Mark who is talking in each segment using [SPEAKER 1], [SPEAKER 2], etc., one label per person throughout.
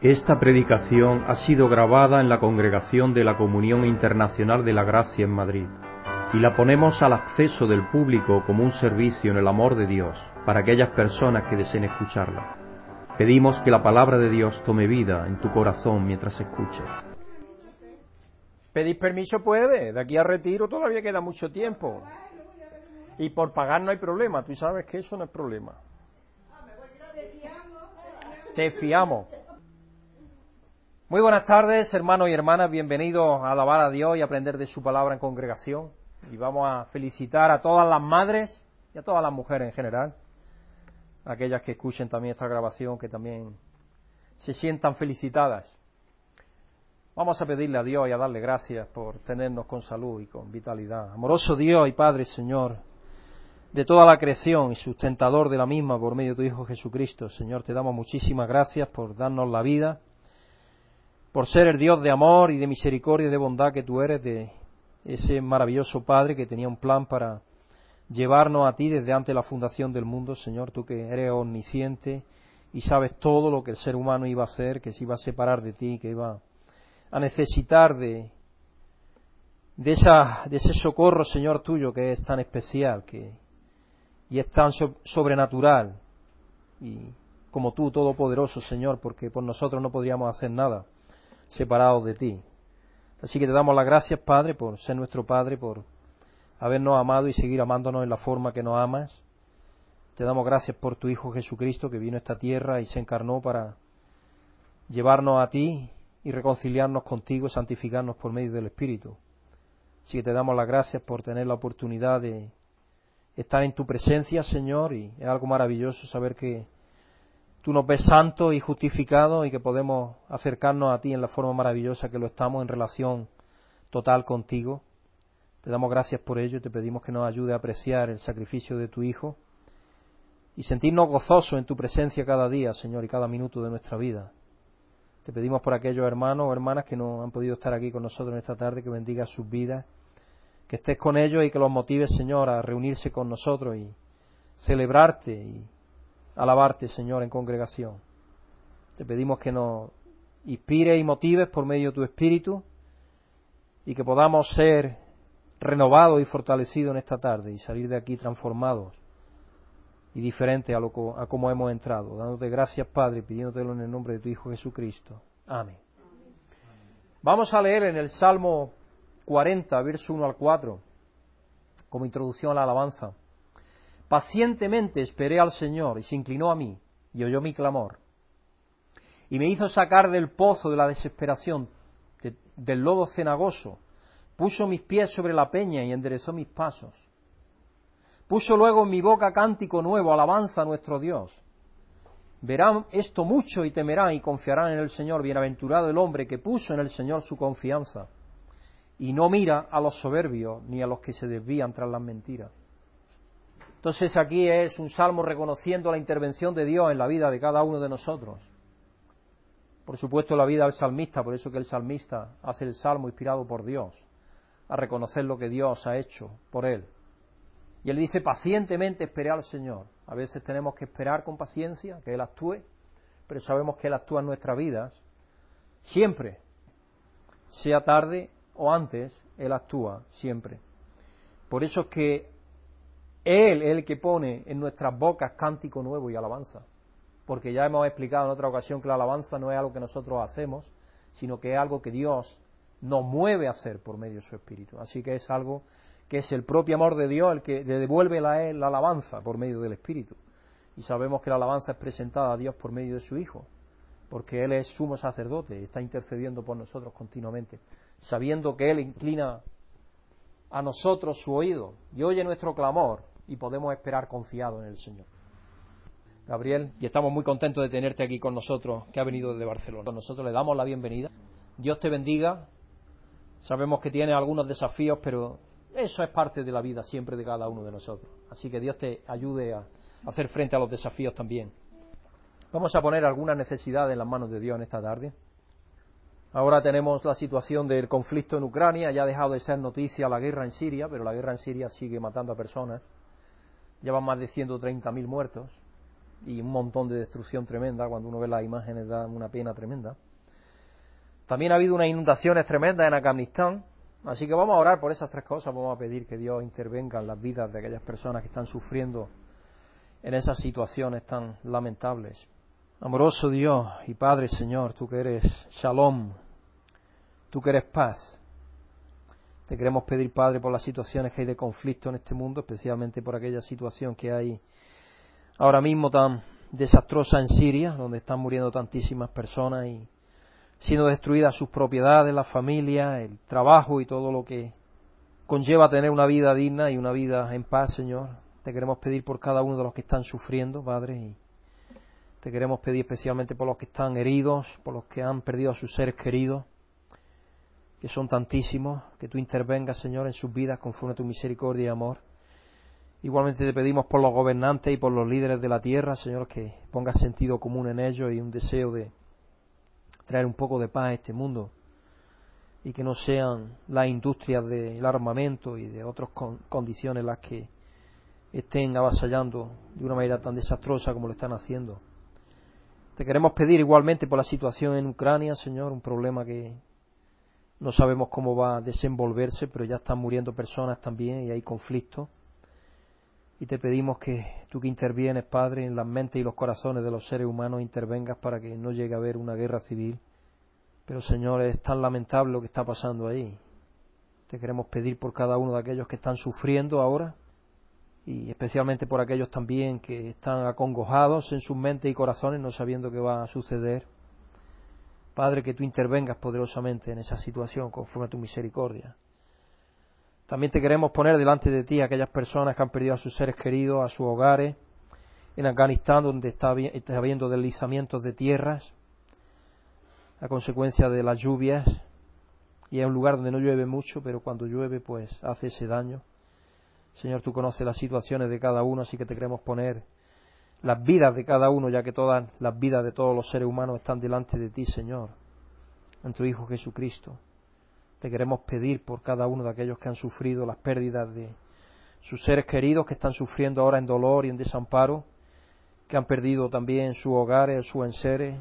[SPEAKER 1] Esta predicación ha sido grabada en la Congregación de la Comunión Internacional de la Gracia en Madrid y la ponemos al acceso del público como un servicio en el amor de Dios para aquellas personas que deseen escucharla. Pedimos que la palabra de Dios tome vida en tu corazón mientras escuches.
[SPEAKER 2] Pedir permiso puede, de aquí a retiro todavía queda mucho tiempo. Y por pagar no hay problema, tú sabes que eso no es problema. Te fiamos. Muy buenas tardes, hermanos y hermanas, bienvenidos a alabar a Dios y aprender de su palabra en congregación. Y vamos a felicitar a todas las madres y a todas las mujeres en general, aquellas que escuchen también esta grabación, que también se sientan felicitadas. Vamos a pedirle a Dios y a darle gracias por tenernos con salud y con vitalidad. Amoroso Dios y Padre Señor, de toda la creación y sustentador de la misma por medio de tu Hijo Jesucristo, Señor, te damos muchísimas gracias por darnos la vida por ser el Dios de amor y de misericordia y de bondad que tú eres, de ese maravilloso Padre que tenía un plan para llevarnos a ti desde antes de la fundación del mundo, Señor, tú que eres omnisciente y sabes todo lo que el ser humano iba a hacer, que se iba a separar de ti, que iba a necesitar de, de, esa, de ese socorro, Señor, tuyo que es tan especial que, y es tan sobrenatural y como tú, todopoderoso, Señor, porque por nosotros no podríamos hacer nada separados de ti. Así que te damos las gracias, Padre, por ser nuestro Padre, por habernos amado y seguir amándonos en la forma que nos amas. Te damos gracias por tu Hijo Jesucristo que vino a esta tierra y se encarnó para llevarnos a ti y reconciliarnos contigo, santificarnos por medio del Espíritu. Así que te damos las gracias por tener la oportunidad de estar en tu presencia, Señor, y es algo maravilloso saber que tú nos ves santos y justificados y que podemos acercarnos a ti en la forma maravillosa que lo estamos en relación total contigo. Te damos gracias por ello y te pedimos que nos ayude a apreciar el sacrificio de tu Hijo y sentirnos gozosos en tu presencia cada día, Señor, y cada minuto de nuestra vida. Te pedimos por aquellos hermanos o hermanas que no han podido estar aquí con nosotros en esta tarde, que bendiga sus vidas, que estés con ellos y que los motives, Señor, a reunirse con nosotros y celebrarte y alabarte, Señor, en congregación. Te pedimos que nos inspires y motives por medio de tu Espíritu y que podamos ser renovados y fortalecidos en esta tarde y salir de aquí transformados y diferentes a, a como hemos entrado. Dándote gracias, Padre, pidiéndotelo en el nombre de tu Hijo Jesucristo. Amén. Vamos a leer en el Salmo 40, verso 1 al 4, como introducción a la alabanza. Pacientemente esperé al Señor y se inclinó a mí y oyó mi clamor. Y me hizo sacar del pozo de la desesperación, del lodo cenagoso. Puso mis pies sobre la peña y enderezó mis pasos. Puso luego en mi boca cántico nuevo, alabanza a nuestro Dios. Verán esto mucho y temerán y confiarán en el Señor. Bienaventurado el hombre que puso en el Señor su confianza y no mira a los soberbios ni a los que se desvían tras las mentiras. Entonces aquí es un salmo reconociendo la intervención de Dios en la vida de cada uno de nosotros. Por supuesto la vida del salmista, por eso que el salmista hace el salmo inspirado por Dios, a reconocer lo que Dios ha hecho por él. Y él dice, pacientemente esperé al Señor. A veces tenemos que esperar con paciencia, que Él actúe, pero sabemos que Él actúa en nuestras vidas. Siempre, sea tarde o antes, Él actúa, siempre. Por eso es que él es el que pone en nuestras bocas cántico nuevo y alabanza. Porque ya hemos explicado en otra ocasión que la alabanza no es algo que nosotros hacemos, sino que es algo que Dios nos mueve a hacer por medio de su Espíritu. Así que es algo que es el propio amor de Dios el que devuelve la, la alabanza por medio del Espíritu. Y sabemos que la alabanza es presentada a Dios por medio de su Hijo, porque Él es sumo sacerdote, está intercediendo por nosotros continuamente, sabiendo que Él inclina a nosotros su oído y oye nuestro clamor y podemos esperar confiado en el Señor. Gabriel, y estamos muy contentos de tenerte aquí con nosotros, que ha venido desde Barcelona. Nosotros le damos la bienvenida. Dios te bendiga. Sabemos que tiene algunos desafíos, pero eso es parte de la vida siempre de cada uno de nosotros. Así que Dios te ayude a hacer frente a los desafíos también. Vamos a poner alguna necesidad en las manos de Dios en esta tarde. Ahora tenemos la situación del conflicto en Ucrania, ya ha dejado de ser noticia la guerra en Siria, pero la guerra en Siria sigue matando a personas. Llevan más de 130.000 muertos. y un montón de destrucción tremenda. Cuando uno ve las imágenes da una pena tremenda. También ha habido unas inundaciones tremendas en Afganistán. Así que vamos a orar por esas tres cosas. Vamos a pedir que Dios intervenga en las vidas de aquellas personas que están sufriendo en esas situaciones tan lamentables. Amoroso Dios y Padre Señor, tú que eres Shalom, tú que eres paz. Te queremos pedir, Padre, por las situaciones que hay de conflicto en este mundo, especialmente por aquella situación que hay ahora mismo tan desastrosa en Siria, donde están muriendo tantísimas personas y siendo destruidas sus propiedades, la familia, el trabajo y todo lo que conlleva tener una vida digna y una vida en paz, Señor. Te queremos pedir por cada uno de los que están sufriendo, Padre, y te queremos pedir especialmente por los que están heridos, por los que han perdido a sus seres queridos, que son tantísimos, que tú intervengas, Señor, en sus vidas conforme a tu misericordia y amor. Igualmente te pedimos por los gobernantes y por los líderes de la tierra, Señor, que pongas sentido común en ellos y un deseo de traer un poco de paz a este mundo y que no sean las industrias del armamento y de otras condiciones las que estén avasallando de una manera tan desastrosa como lo están haciendo. Te queremos pedir igualmente por la situación en Ucrania, Señor, un problema que no sabemos cómo va a desenvolverse, pero ya están muriendo personas también y hay conflictos y te pedimos que tú que intervienes, Padre, en las mentes y los corazones de los seres humanos, intervengas para que no llegue a haber una guerra civil. Pero, Señor, es tan lamentable lo que está pasando ahí. Te queremos pedir por cada uno de aquellos que están sufriendo ahora y especialmente por aquellos también que están acongojados en sus mentes y corazones no sabiendo qué va a suceder. Padre, que tú intervengas poderosamente en esa situación conforme a tu misericordia. También te queremos poner delante de ti a aquellas personas que han perdido a sus seres queridos, a sus hogares, en Afganistán, donde está, habiendo deslizamientos de tierras a consecuencia de las lluvias, y es un lugar donde no llueve mucho, pero cuando llueve, pues hace ese daño. Señor, tú conoces las situaciones de cada uno, así que te queremos poner las vidas de cada uno, ya que todas las vidas de todos los seres humanos están delante de ti, Señor, en tu Hijo Jesucristo. Te queremos pedir por cada uno de aquellos que han sufrido las pérdidas de sus seres queridos, que están sufriendo ahora en dolor y en desamparo, que han perdido también sus hogares, sus enseres,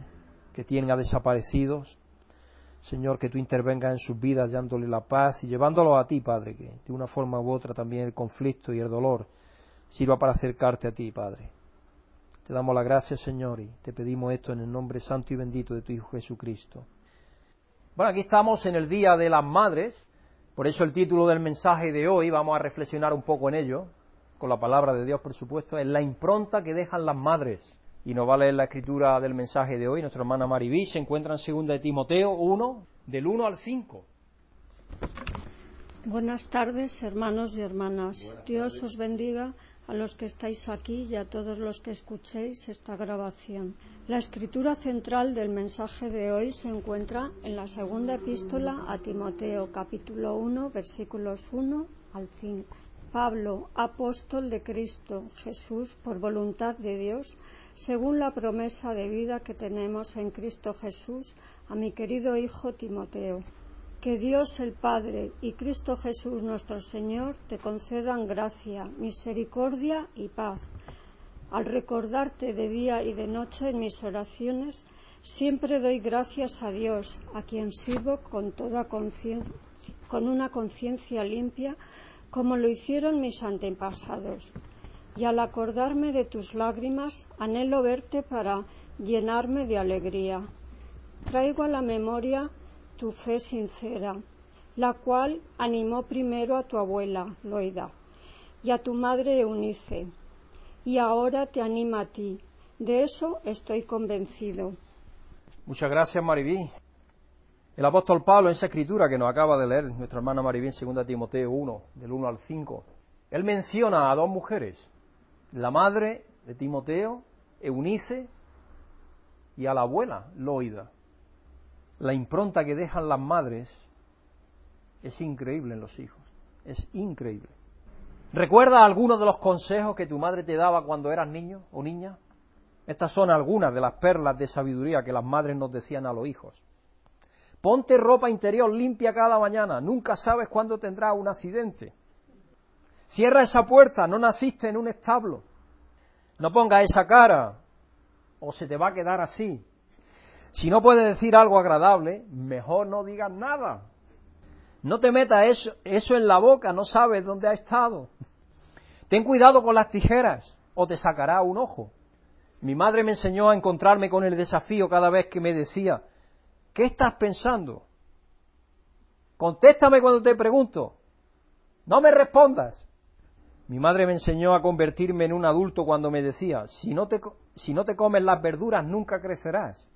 [SPEAKER 2] que tienen a desaparecidos. Señor, que tú intervengas en sus vidas, dándole la paz y llevándolos a ti, Padre, que de una forma u otra también el conflicto y el dolor sirva para acercarte a ti, Padre. Te damos la gracia, Señor, y te pedimos esto en el nombre santo y bendito de tu Hijo Jesucristo. Bueno, aquí estamos en el Día de las Madres, por eso el título del mensaje de hoy, vamos a reflexionar un poco en ello, con la palabra de Dios, por supuesto, es la impronta que dejan las madres. Y nos va a leer la escritura del mensaje de hoy, nuestra hermana Maribí, se encuentra en 2 de Timoteo 1, del 1 al 5.
[SPEAKER 3] Buenas tardes, hermanos y hermanas. Dios os bendiga a los que estáis aquí y a todos los que escuchéis esta grabación. La escritura central del mensaje de hoy se encuentra en la segunda epístola a Timoteo, capítulo 1, versículos 1 al 5. Pablo, apóstol de Cristo Jesús, por voluntad de Dios, según la promesa de vida que tenemos en Cristo Jesús, a mi querido hijo Timoteo que Dios el Padre y Cristo Jesús nuestro Señor te concedan gracia, misericordia y paz. Al recordarte de día y de noche en mis oraciones, siempre doy gracias a Dios, a quien sirvo con toda conciencia, con una conciencia limpia, como lo hicieron mis antepasados. Y al acordarme de tus lágrimas, anhelo verte para llenarme de alegría. Traigo a la memoria tu fe sincera, la cual animó primero a tu abuela, Loida, y a tu madre Eunice, y ahora te anima a ti. De eso estoy convencido.
[SPEAKER 2] Muchas gracias, Maribí. El apóstol Pablo, en esa escritura que nos acaba de leer nuestra hermana Maribí en 2 Timoteo 1, del 1 al 5, él menciona a dos mujeres, la madre de Timoteo, Eunice, y a la abuela, Loida la impronta que dejan las madres es increíble en los hijos. Es increíble. ¿Recuerdas algunos de los consejos que tu madre te daba cuando eras niño o niña? Estas son algunas de las perlas de sabiduría que las madres nos decían a los hijos. Ponte ropa interior limpia cada mañana, nunca sabes cuándo tendrás un accidente. Cierra esa puerta, no naciste en un establo. No pongas esa cara, o se te va a quedar así. Si no puedes decir algo agradable, mejor no digas nada. No te metas eso, eso en la boca, no sabes dónde ha estado. Ten cuidado con las tijeras o te sacará un ojo. Mi madre me enseñó a encontrarme con el desafío cada vez que me decía, ¿qué estás pensando? Contéstame cuando te pregunto. No me respondas. Mi madre me enseñó a convertirme en un adulto cuando me decía, si no te, si no te comes las verduras nunca crecerás.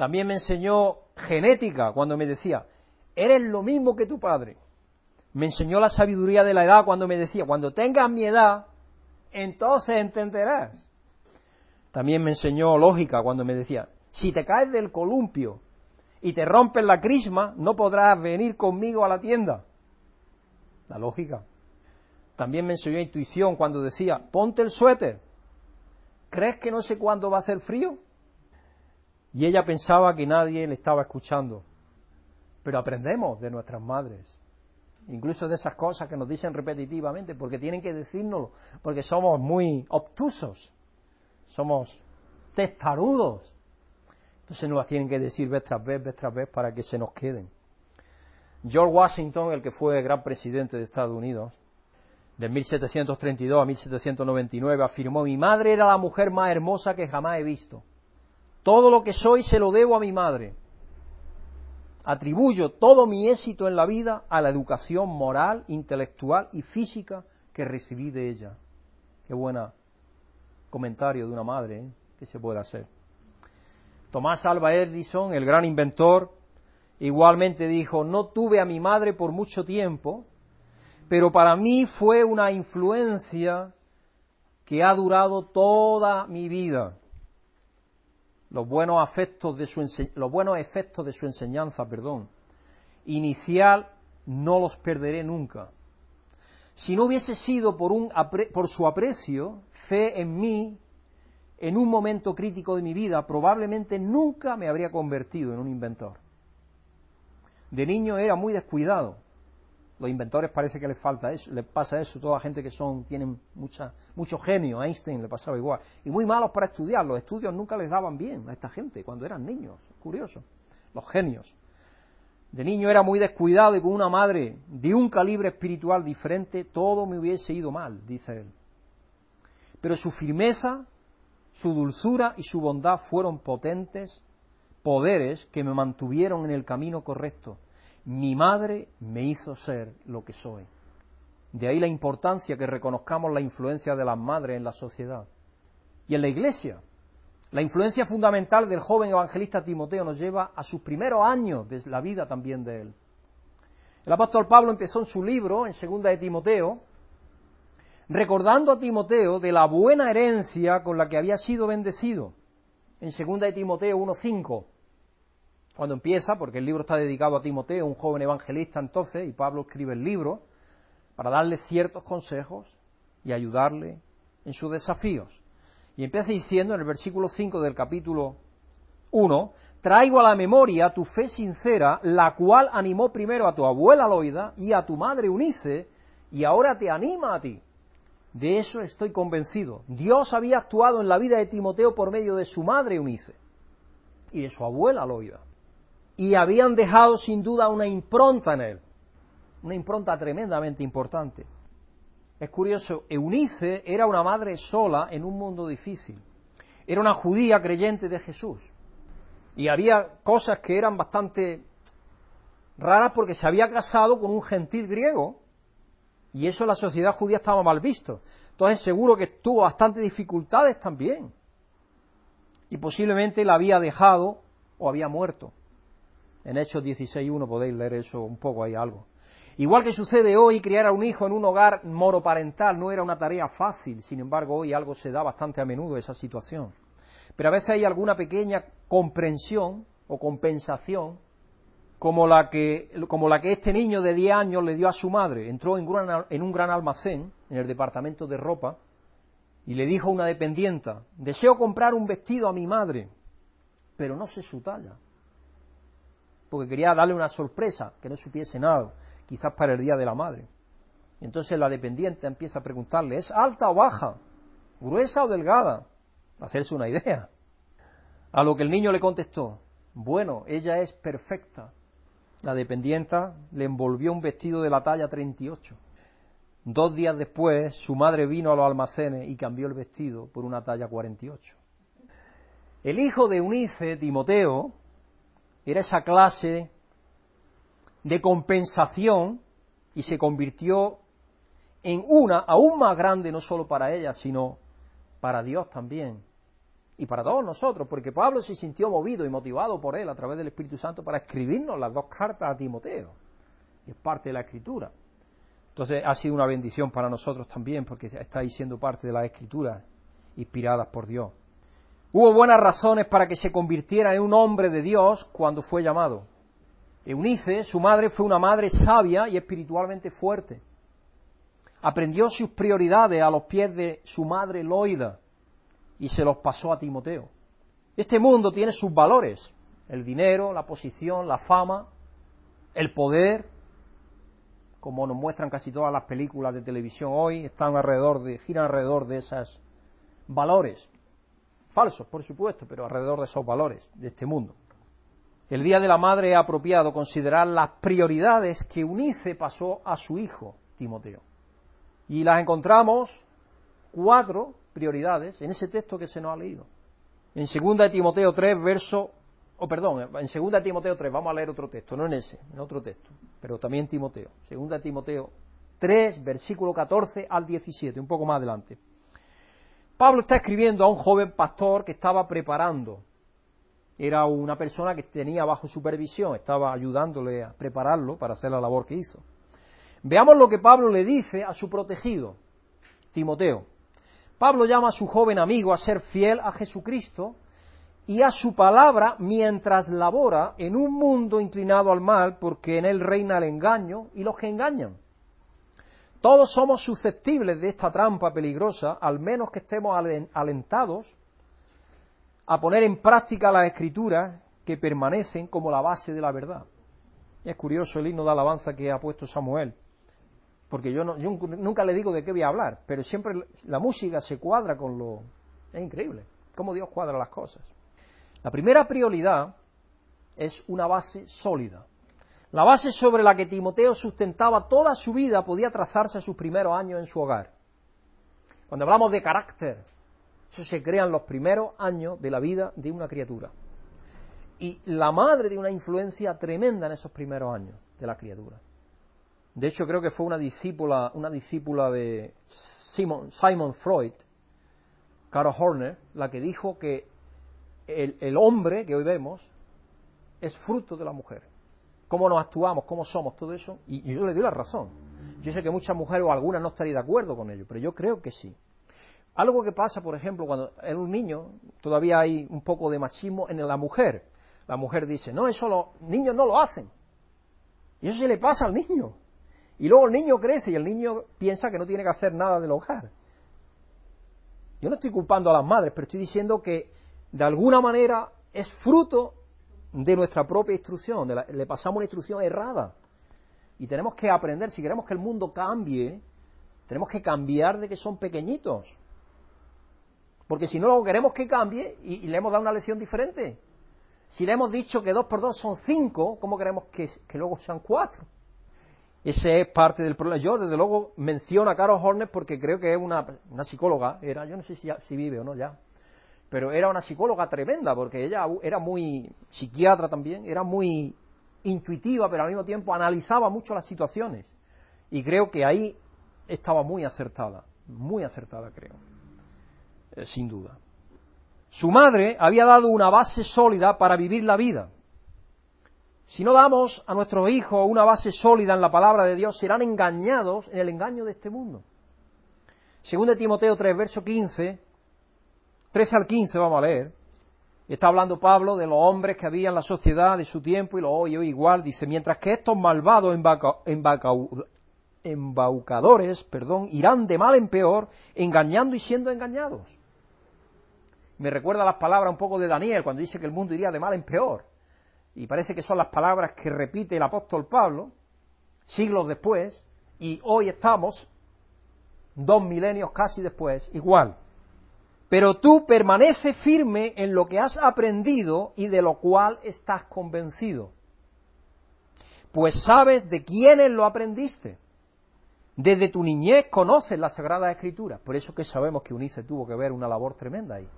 [SPEAKER 2] También me enseñó genética cuando me decía, eres lo mismo que tu padre. Me enseñó la sabiduría de la edad cuando me decía, cuando tengas mi edad, entonces entenderás. También me enseñó lógica cuando me decía, si te caes del columpio y te rompes la crisma, no podrás venir conmigo a la tienda. La lógica. También me enseñó intuición cuando decía, ponte el suéter. ¿Crees que no sé cuándo va a hacer frío? Y ella pensaba que nadie le estaba escuchando. Pero aprendemos de nuestras madres, incluso de esas cosas que nos dicen repetitivamente, porque tienen que decírnoslo, porque somos muy obtusos, somos testarudos. Entonces nos las tienen que decir vez tras vez, vez tras vez, para que se nos queden. George Washington, el que fue gran presidente de Estados Unidos, de 1732 a 1799, afirmó, mi madre era la mujer más hermosa que jamás he visto. Todo lo que soy se lo debo a mi madre. Atribuyo todo mi éxito en la vida a la educación moral, intelectual y física que recibí de ella. Qué buena comentario de una madre ¿eh? que se puede hacer. Tomás Alba Edison, el gran inventor, igualmente dijo, no tuve a mi madre por mucho tiempo, pero para mí fue una influencia que ha durado toda mi vida los buenos, afectos de su los buenos efectos de su enseñanza perdón, inicial no los perderé nunca. Si no hubiese sido por, un, por su aprecio, fe en mí, en un momento crítico de mi vida, probablemente nunca me habría convertido en un inventor. De niño era muy descuidado, los inventores parece que les falta eso, les pasa eso, toda gente que son, tienen mucha, mucho genio, Einstein le pasaba igual, y muy malos para estudiar, los estudios nunca les daban bien a esta gente cuando eran niños, curioso, los genios. De niño era muy descuidado y con una madre de un calibre espiritual diferente, todo me hubiese ido mal, dice él. Pero su firmeza, su dulzura y su bondad fueron potentes poderes que me mantuvieron en el camino correcto mi madre me hizo ser lo que soy. De ahí la importancia que reconozcamos la influencia de las madres en la sociedad. Y en la iglesia, la influencia fundamental del joven evangelista Timoteo nos lleva a sus primeros años de la vida también de él. El apóstol Pablo empezó en su libro, en segunda de Timoteo, recordando a Timoteo de la buena herencia con la que había sido bendecido. En segunda de Timoteo 1.5 cuando empieza, porque el libro está dedicado a Timoteo, un joven evangelista entonces, y Pablo escribe el libro para darle ciertos consejos y ayudarle en sus desafíos. Y empieza diciendo en el versículo 5 del capítulo 1, traigo a la memoria tu fe sincera, la cual animó primero a tu abuela Loida y a tu madre Unice, y ahora te anima a ti. De eso estoy convencido. Dios había actuado en la vida de Timoteo por medio de su madre Unice y de su abuela Loida y habían dejado sin duda una impronta en él, una impronta tremendamente importante. Es curioso, Eunice era una madre sola en un mundo difícil. Era una judía creyente de Jesús. Y había cosas que eran bastante raras porque se había casado con un gentil griego. Y eso la sociedad judía estaba mal visto. Entonces seguro que tuvo bastantes dificultades también. Y posiblemente la había dejado o había muerto. En Hechos 16.1 podéis leer eso un poco ahí algo. Igual que sucede hoy, criar a un hijo en un hogar moroparental no era una tarea fácil, sin embargo hoy algo se da bastante a menudo esa situación. Pero a veces hay alguna pequeña comprensión o compensación como la que, como la que este niño de 10 años le dio a su madre. Entró en, en un gran almacén, en el departamento de ropa, y le dijo a una dependienta, deseo comprar un vestido a mi madre, pero no sé su talla porque quería darle una sorpresa, que no supiese nada, quizás para el Día de la Madre. entonces la dependiente empieza a preguntarle, ¿es alta o baja? ¿Gruesa o delgada? hacerse una idea. A lo que el niño le contestó, bueno, ella es perfecta. La dependienta le envolvió un vestido de la talla 38. Dos días después, su madre vino a los almacenes y cambió el vestido por una talla 48. El hijo de Unice, Timoteo, era esa clase de compensación y se convirtió en una aún más grande, no solo para ella, sino para Dios también y para todos nosotros, porque Pablo se sintió movido y motivado por él a través del Espíritu Santo para escribirnos las dos cartas a Timoteo. Y es parte de la escritura. Entonces ha sido una bendición para nosotros también, porque estáis siendo parte de las escrituras inspiradas por Dios. Hubo buenas razones para que se convirtiera en un hombre de Dios cuando fue llamado. Eunice, su madre, fue una madre sabia y espiritualmente fuerte. Aprendió sus prioridades a los pies de su madre Loida y se los pasó a Timoteo. Este mundo tiene sus valores, el dinero, la posición, la fama, el poder, como nos muestran casi todas las películas de televisión hoy, están alrededor de, giran alrededor de esos valores. Falsos, por supuesto, pero alrededor de esos valores de este mundo. El Día de la Madre es apropiado considerar las prioridades que Unice pasó a su hijo, Timoteo. Y las encontramos cuatro prioridades en ese texto que se nos ha leído. En 2 Timoteo 3, verso, o perdón, en 2 Timoteo 3, vamos a leer otro texto, no en ese, en otro texto, pero también Timoteo. 2 Timoteo 3, versículo 14 al 17, un poco más adelante. Pablo está escribiendo a un joven pastor que estaba preparando. Era una persona que tenía bajo supervisión, estaba ayudándole a prepararlo para hacer la labor que hizo. Veamos lo que Pablo le dice a su protegido, Timoteo. Pablo llama a su joven amigo a ser fiel a Jesucristo y a su palabra mientras labora en un mundo inclinado al mal porque en él reina el engaño y los que engañan. Todos somos susceptibles de esta trampa peligrosa, al menos que estemos alentados a poner en práctica las escrituras que permanecen como la base de la verdad. Es curioso el himno de alabanza que ha puesto Samuel porque yo, nunca le digo de qué voy a hablar, pero siempre la música se cuadra con lo... Es increíble cómo Dios cuadra las cosas. La primera prioridad es una base sólida. La base sobre la que Timoteo sustentaba toda su vida podía trazarse a sus primeros años en su hogar. Cuando hablamos de carácter, eso se crea en los primeros años de la vida de una criatura. Y la madre tiene una influencia tremenda en esos primeros años de la criatura. De hecho, creo que fue una discípula, una discípula de Simon, Freud, Carol Horner, la que dijo que el, hombre que hoy vemos es fruto de la mujer. Cómo nos actuamos, cómo somos, todo eso. Y, yo le doy la razón. Yo sé que muchas mujeres o algunas no estarían de acuerdo con ello, pero yo creo que sí. Algo que pasa, por ejemplo, cuando en un niño todavía hay un poco de machismo en la mujer. La mujer dice, no, eso los niños no lo hacen. Y eso se le pasa al niño. Y luego el niño crece y el niño piensa que no tiene que hacer nada del hogar. Yo no estoy culpando a las madres, pero estoy diciendo que de alguna manera es fruto de nuestra propia instrucción, le pasamos una instrucción errada. Y tenemos que aprender, si queremos que el mundo cambie, tenemos que cambiar de que son pequeñitos. Porque si no lo queremos que cambie y, le hemos dado una lección diferente. Si le hemos dicho que dos por dos son cinco, ¿cómo queremos que, que luego sean cuatro? Ese es parte del problema. Yo, desde luego, menciono a Carol Horner porque creo que es una, psicóloga, era, yo no sé si, si, vive o no ya, pero era una psicóloga tremenda porque ella era muy psiquiatra también, era muy intuitiva, pero al mismo tiempo analizaba mucho las situaciones. Y creo que ahí estaba muy acertada, muy acertada creo, eh, sin duda. Su madre había dado una base sólida para vivir la vida. Si no damos a nuestros hijos una base sólida en la palabra de Dios, serán engañados en el engaño de este mundo. Según de Timoteo 3, verso 15, 3 al 15 vamos a leer. Está hablando Pablo de los hombres que había en la sociedad de su tiempo y lo hoy igual. Dice, mientras que estos malvados embaucadores perdón, irán de mal en peor, engañando y siendo engañados. Me recuerda las palabras un poco de Daniel cuando dice que el mundo iría de mal en peor y parece que son las palabras que repite el apóstol Pablo, siglos después, y hoy estamos, dos milenios casi después, igual. Pero tú permanece firme en lo que has aprendido y de lo cual estás convencido. Pues sabes de quiénes lo aprendiste. Desde tu niñez conoces la Sagrada Escritura. Por eso que sabemos que Unice tuvo que ver una labor tremenda ahí.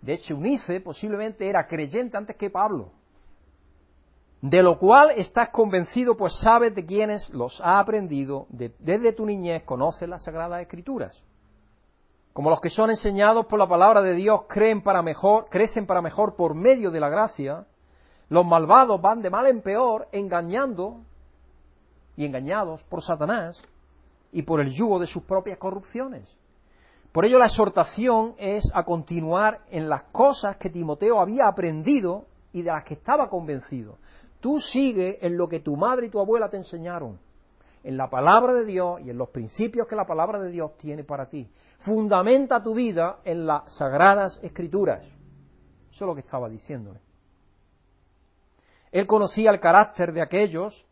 [SPEAKER 2] De hecho, Unice posiblemente era creyente antes que Pablo. De lo cual estás convencido, pues sabes de quiénes los ha aprendido. desde tu niñez conoces las Sagradas Escrituras. Como los que son enseñados por la palabra de Dios creen para mejor, crecen para mejor por medio de la gracia, los malvados van de mal en peor engañando y engañados por Satanás y por el yugo de sus propias corrupciones. Por ello la exhortación es a continuar en las cosas que Timoteo había aprendido y de las que estaba convencido. Tú sigue en lo que tu madre y tu abuela te enseñaron, en la palabra de Dios y en los principios que la palabra de Dios tiene para ti. Fundamenta tu vida en las sagradas escrituras. Eso es lo que estaba diciéndole. Él conocía el carácter de aquellos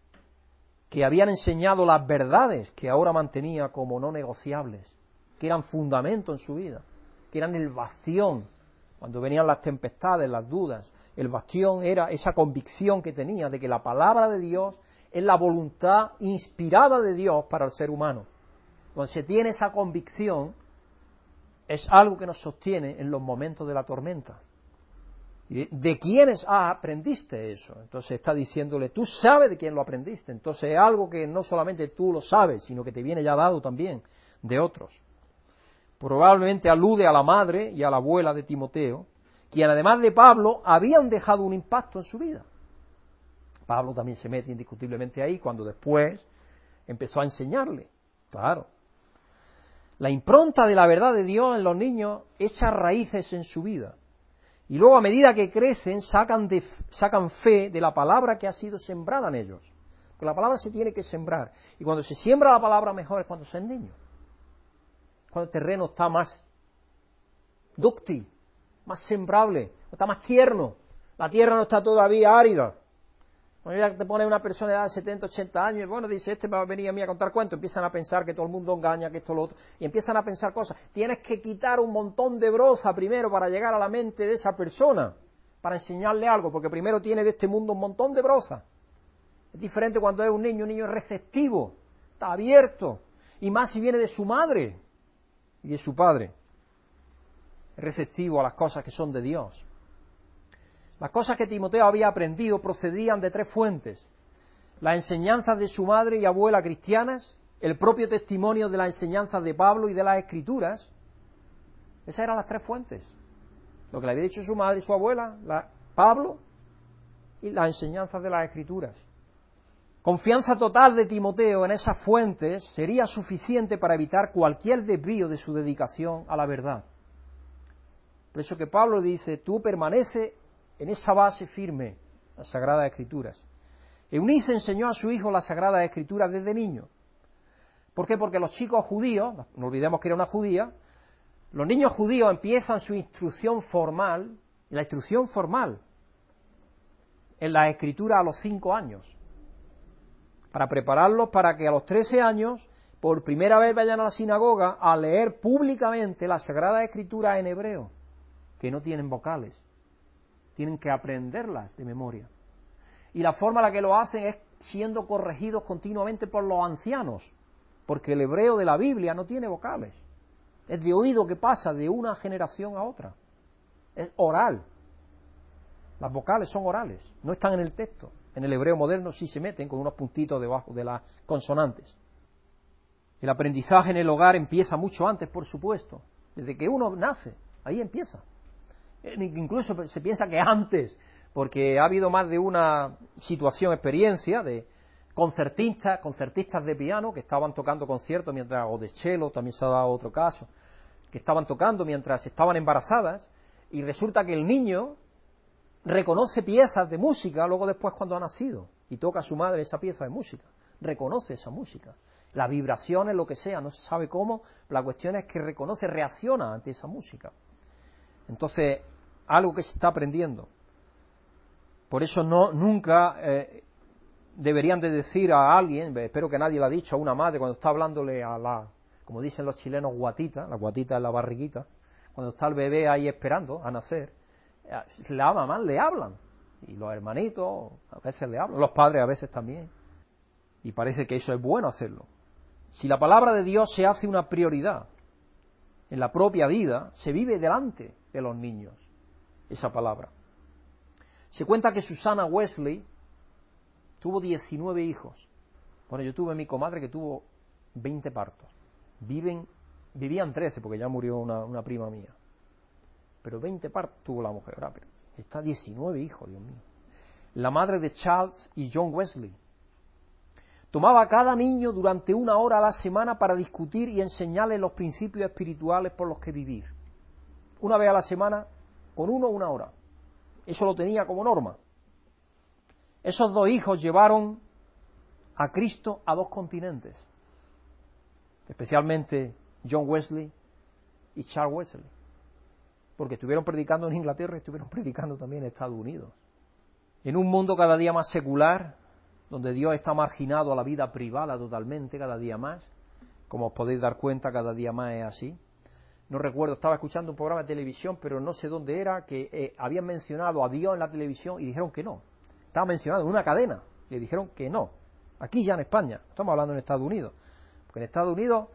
[SPEAKER 2] que habían enseñado las verdades que ahora mantenía como no negociables, que eran fundamento en su vida, que eran el bastión cuando venían las tempestades, las dudas. El bastión era esa convicción que tenía de que la palabra de Dios es la voluntad inspirada de Dios para el ser humano. Cuando se tiene esa convicción, es algo que nos sostiene en los momentos de la tormenta. ¿De quiénes aprendiste eso? Entonces está diciéndole, tú sabes de quién lo aprendiste. Entonces es algo que no solamente tú lo sabes, sino que te viene ya dado también de otros. Probablemente alude a la madre y a la abuela de Timoteo, quien además de Pablo habían dejado un impacto en su vida. Pablo también se mete indiscutiblemente ahí cuando después empezó a enseñarle. Claro. La impronta de la verdad de Dios en los niños echa raíces en su vida y luego a medida que crecen sacan, sacan fe de la palabra que ha sido sembrada en ellos. Porque la palabra se tiene que sembrar. Y cuando se siembra la palabra mejor es cuando se niños. Cuando el terreno está más dúctil, más sembrable, está más tierno. La tierra no está todavía árida. Cuando ya te pone una persona de edad de 70, 80 años, bueno, dice, este va a venir a mí a contar cuentos, empiezan a pensar que todo el mundo engaña, que esto lo otro, y empiezan a pensar cosas. Tienes que quitar un montón de broza primero para llegar a la mente de esa persona, para enseñarle algo, porque primero tiene de este mundo un montón de broza. Es diferente cuando es un niño, un niño es receptivo, está abierto, y más si viene de su madre y de su padre. Es receptivo a las cosas que son de Dios. Las cosas que Timoteo había aprendido procedían de tres fuentes. Las enseñanzas de su madre y abuela cristianas, el propio testimonio de las enseñanzas de Pablo y de las escrituras. Esas eran las tres fuentes. Lo que le había dicho su madre y su abuela, Pablo y las enseñanzas de las escrituras. Confianza total de Timoteo en esas fuentes sería suficiente para evitar cualquier desvío de su dedicación a la verdad. Por eso que Pablo dice, tú permanece en esa base firme, las Sagradas Escrituras. Eunice enseñó a su hijo las Sagradas Escrituras desde niño. ¿Por qué? Porque los chicos judíos, no olvidemos que era una judía, los niños judíos empiezan su instrucción formal, la instrucción formal, en la escritura a los cinco años, para prepararlos para que a los trece años, por primera vez vayan a la sinagoga a leer públicamente las Sagradas Escrituras en hebreo, que no tienen vocales tienen que aprenderlas de memoria. Y la forma en la que lo hacen es siendo corregidos continuamente por los ancianos, porque el hebreo de la Biblia no tiene vocales. Es de oído que pasa de una generación a otra. Es oral. Las vocales son orales, no están en el texto. En el hebreo moderno sí se meten con unos puntitos debajo de las consonantes. El aprendizaje en el hogar empieza mucho antes, por supuesto. Desde que uno nace, ahí empieza. Eh, incluso se piensa que antes, porque ha habido más de una situación, experiencia de concertistas, concertistas de piano que estaban tocando conciertos mientras, o de cello, también se ha dado otro caso, que estaban tocando mientras estaban embarazadas, y resulta que el niño reconoce piezas de música luego después cuando ha nacido, y toca a su madre esa pieza de música, reconoce esa música. Las vibraciones, lo que sea, no se sabe cómo, la cuestión es que reconoce, reacciona ante esa música. Entonces, algo que se está aprendiendo. Por eso no, nunca eh, deberían de decir a alguien, espero que nadie lo ha dicho, a una madre cuando está hablándole a la, como dicen los chilenos, guatita, la guatita es la barriguita, cuando está el bebé ahí esperando a nacer, eh, la mamá le hablan. Y los hermanitos a veces le hablan, los padres a veces también. Y parece que eso es bueno hacerlo. Si la palabra de Dios se hace una prioridad en la propia vida, se vive delante de los niños esa palabra. Se cuenta que Susana Wesley tuvo 19 hijos. Bueno, yo tuve mi comadre que tuvo 20 partos. Viven, vivían 13 porque ya murió una, prima mía. Pero 20 partos tuvo la mujer. Pero está 19 hijos, Dios mío. La madre de Charles y John Wesley. Tomaba a cada niño durante una hora a la semana para discutir y enseñarles los principios espirituales por los que vivir. Una vez a la semana, con uno una hora. Eso lo tenía como norma. Esos dos hijos llevaron a Cristo a dos continentes, especialmente John Wesley y Charles Wesley, porque estuvieron predicando en Inglaterra y estuvieron predicando también en Estados Unidos. En un mundo cada día más secular, donde Dios está marginado a la vida privada totalmente cada día más, como os podéis dar cuenta, cada día más es así. No recuerdo, estaba escuchando un programa de televisión, pero no sé dónde era, que eh, habían mencionado a Dios en la televisión y dijeron que no. Estaba mencionado en una cadena, y dijeron que no. Aquí ya en España, estamos hablando en Estados Unidos. Porque en Estados Unidos,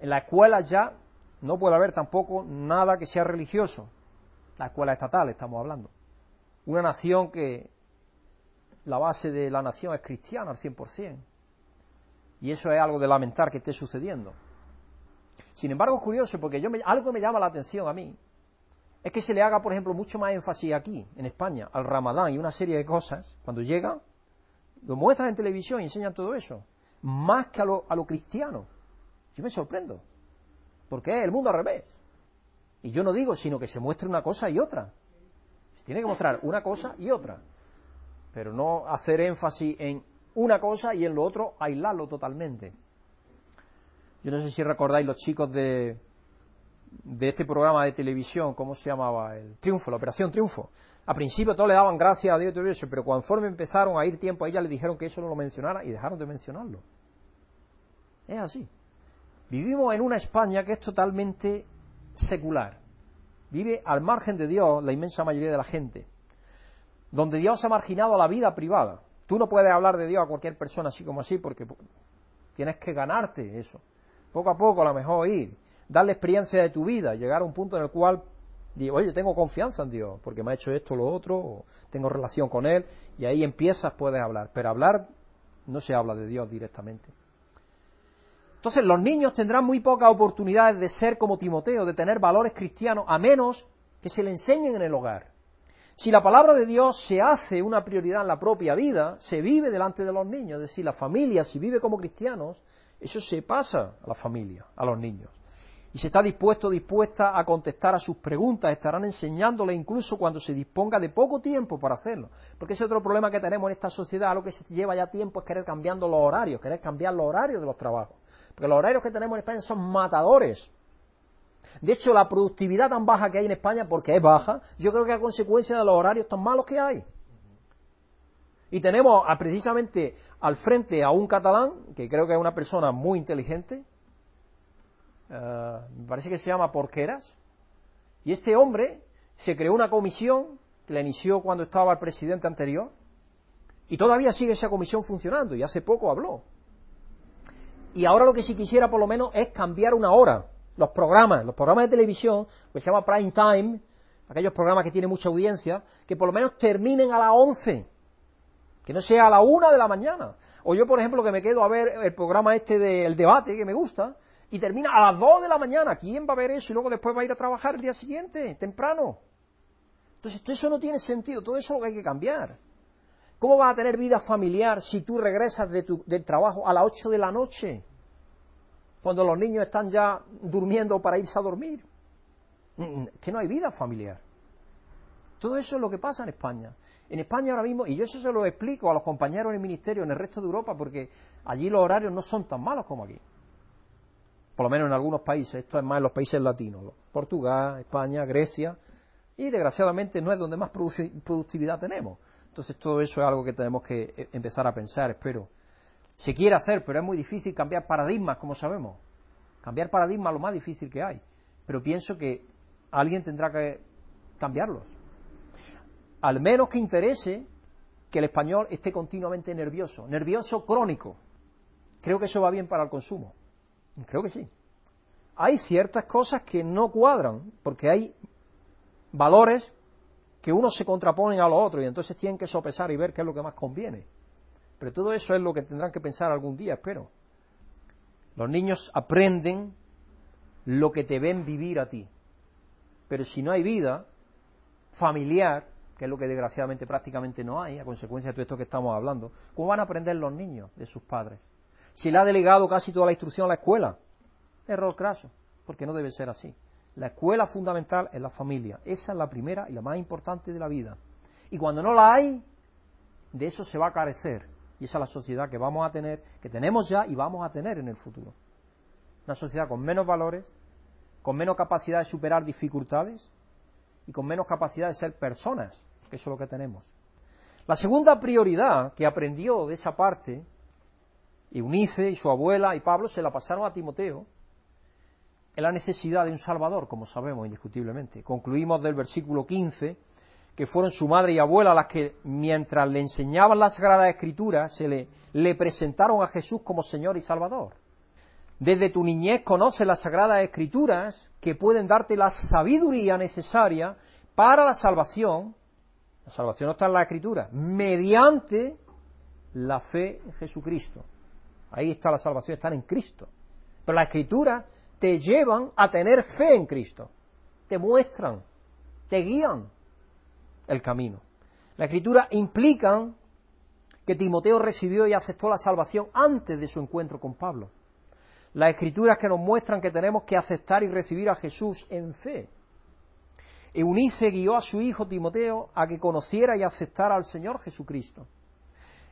[SPEAKER 2] en la escuela ya no puede haber tampoco nada que sea religioso. La escuela estatal estamos hablando. Una nación que la base de la nación es cristiana al 100%. Y eso es algo de lamentar que esté sucediendo. Sin embargo, es curioso porque yo algo me llama la atención a mí. Es que se le haga, por ejemplo, mucho más énfasis aquí, en España, al Ramadán y una serie de cosas. Cuando llega, lo muestran en televisión y enseñan todo eso. Más que a lo, a lo cristiano. Yo me sorprendo. Porque es el mundo al revés. Y yo no digo, sino que se muestre una cosa y otra. Se tiene que mostrar una cosa y otra. Pero no hacer énfasis en una cosa y en lo otro aislarlo totalmente. Yo no sé si recordáis los chicos de, de este programa de televisión, ¿cómo se llamaba? El Triunfo, la Operación Triunfo. A principio todos le daban gracias a Dios y eso, pero conforme empezaron a ir tiempo a ella le dijeron que eso no lo mencionara y dejaron de mencionarlo. Es así. Vivimos en una España que es totalmente secular. Vive al margen de Dios la inmensa mayoría de la gente. Donde Dios ha marginado la vida privada. Tú no puedes hablar de Dios a cualquier persona así como así porque tienes que ganarte eso. Poco a poco a lo mejor ir, darle experiencia de tu vida, llegar a un punto en el cual digo, oye, tengo confianza en Dios, porque me ha hecho esto, lo otro, o tengo relación con Él, y ahí empiezas, puedes hablar. Pero hablar no se habla de Dios directamente. Entonces los niños tendrán muy pocas oportunidades de ser como Timoteo, de tener valores cristianos, a menos que se le enseñen en el hogar. Si la palabra de Dios se hace una prioridad en la propia vida, se vive delante de los niños, es decir, la familia, si vive como cristianos, eso se pasa a la familia, a los niños. Y se está dispuesto, dispuesta a contestar a sus preguntas, estarán enseñándole incluso cuando se disponga de poco tiempo para hacerlo. Porque ese es otro problema que tenemos en esta sociedad, lo que se lleva ya tiempo es querer cambiando los horarios, querer cambiar los horarios de los trabajos. Porque los horarios que tenemos en España son matadores. De hecho, la productividad tan baja que hay en España, porque es baja, yo creo que es a consecuencia de los horarios tan malos que hay. Y tenemos precisamente al frente a un catalán, que creo que es una persona muy inteligente, eh, me parece que se llama Porqueras, y este hombre se creó una comisión que la inició cuando estaba el presidente anterior, y todavía sigue esa comisión funcionando, y hace poco habló. Y ahora lo que sí quisiera por lo menos es cambiar una hora, los programas, los programas de televisión, que se llama prime time, aquellos programas que tienen mucha audiencia, que por lo menos terminen a las 11 que no sea a la una de la mañana. O yo, por ejemplo, que me quedo a ver el programa este del debate, que me gusta, y termina a las dos de la mañana. ¿Quién va a ver eso y luego después va a ir a trabajar el día siguiente, temprano? Entonces, todo eso no tiene sentido, todo eso es lo que hay que cambiar. ¿Cómo vas a tener vida familiar si tú regresas de tu, del trabajo a las ocho de la noche? Cuando los niños están ya durmiendo para irse a dormir. Mm, que no hay vida familiar. Todo eso es lo que pasa en España. En España ahora mismo, y yo eso se lo explico a los compañeros en el ministerio en el resto de Europa, porque allí los horarios no son tan malos como aquí. Por lo menos en algunos países, esto es más en los países latinos, Portugal, España, Grecia, y desgraciadamente no es donde más productividad tenemos. Entonces todo eso es algo que tenemos que eh, empezar a pensar, espero. Se quiere hacer, pero es muy difícil cambiar paradigmas, como sabemos. Cambiar paradigmas es lo más difícil que hay. Pero pienso que alguien tendrá que cambiarlos. Al menos que interese que el español esté continuamente nervioso, nervioso crónico. Creo que eso va bien para el consumo. Creo que sí. Hay ciertas cosas que no cuadran, porque hay valores que unos se contraponen a los otros y entonces tienen que sopesar y ver qué es lo que más conviene. Pero todo eso es lo que tendrán que pensar algún día, espero. Los niños aprenden lo que te ven vivir a ti. Pero si no hay vida familiar, que es lo que desgraciadamente prácticamente no hay, a consecuencia de todo esto que estamos hablando, ¿cómo van a aprender los niños de sus padres? Si le ha delegado casi toda la instrucción a la escuela, error craso, porque no debe ser así. La escuela fundamental es la familia. Esa es la primera y la más importante de la vida. Y cuando no la hay, de eso se va a carecer. Y esa es la sociedad que vamos a tener, que tenemos ya y vamos a tener en el futuro. Una sociedad con menos valores, con menos capacidad de superar dificultades y con menos capacidad de ser personas, que eso es lo que tenemos. La segunda prioridad que aprendió de esa parte, Eunice y su abuela y Pablo se la pasaron a Timoteo, es la necesidad de un Salvador, como sabemos indiscutiblemente. Concluimos del versículo 15 que fueron su madre y abuela las que, mientras le enseñaban las Sagradas Escrituras, se le, presentaron a Jesús como Señor y Salvador. Desde tu niñez conoces las Sagradas Escrituras que pueden darte la sabiduría necesaria para la salvación. La salvación no está en la Escritura, mediante la fe en Jesucristo. Ahí está la salvación, está en Cristo. Pero la Escritura te llevan a tener fe en Cristo, te muestran, te guían el camino. La escritura implica que Timoteo recibió y aceptó la salvación antes de su encuentro con Pablo. Las escrituras que nos muestran que tenemos que aceptar y recibir a Jesús en fe. Eunice guió a su hijo Timoteo a que conociera y aceptara al Señor Jesucristo.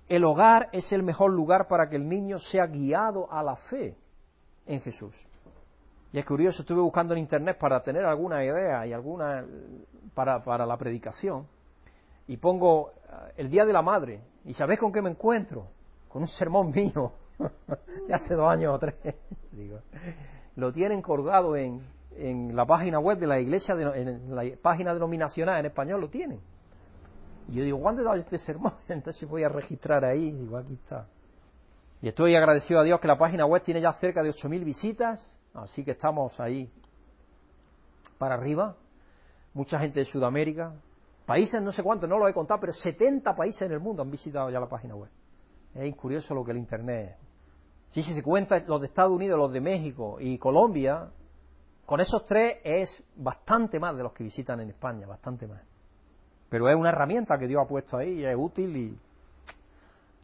[SPEAKER 2] El hogar es el mejor lugar para que el niño sea guiado a la fe en Jesús. Y es curioso, estuve buscando en internet para tener alguna idea y alguna para, para la predicación. Y pongo el Día de la Madre. ¿Y sabéis con qué me encuentro? Con un sermón mío de hace dos años o tres. Digo, lo tienen colgado en, en la página web de la iglesia, en la página denominacional en español lo tienen. Y yo digo, ¿cuándo he dado este sermón? Entonces voy a registrar ahí. Digo, aquí está. Y estoy agradecido a Dios que la página web tiene ya cerca de 8.000 visitas Así que estamos ahí para arriba. Mucha gente de Sudamérica. Países, no sé cuántos, no lo he contado, pero 70 países en el mundo han visitado ya la página web. Es curioso lo que el Internet. Si se cuenta los de Estados Unidos, los de México y Colombia, con esos tres es bastante más de los que visitan en España, bastante más. Pero es una herramienta que Dios ha puesto ahí, es útil y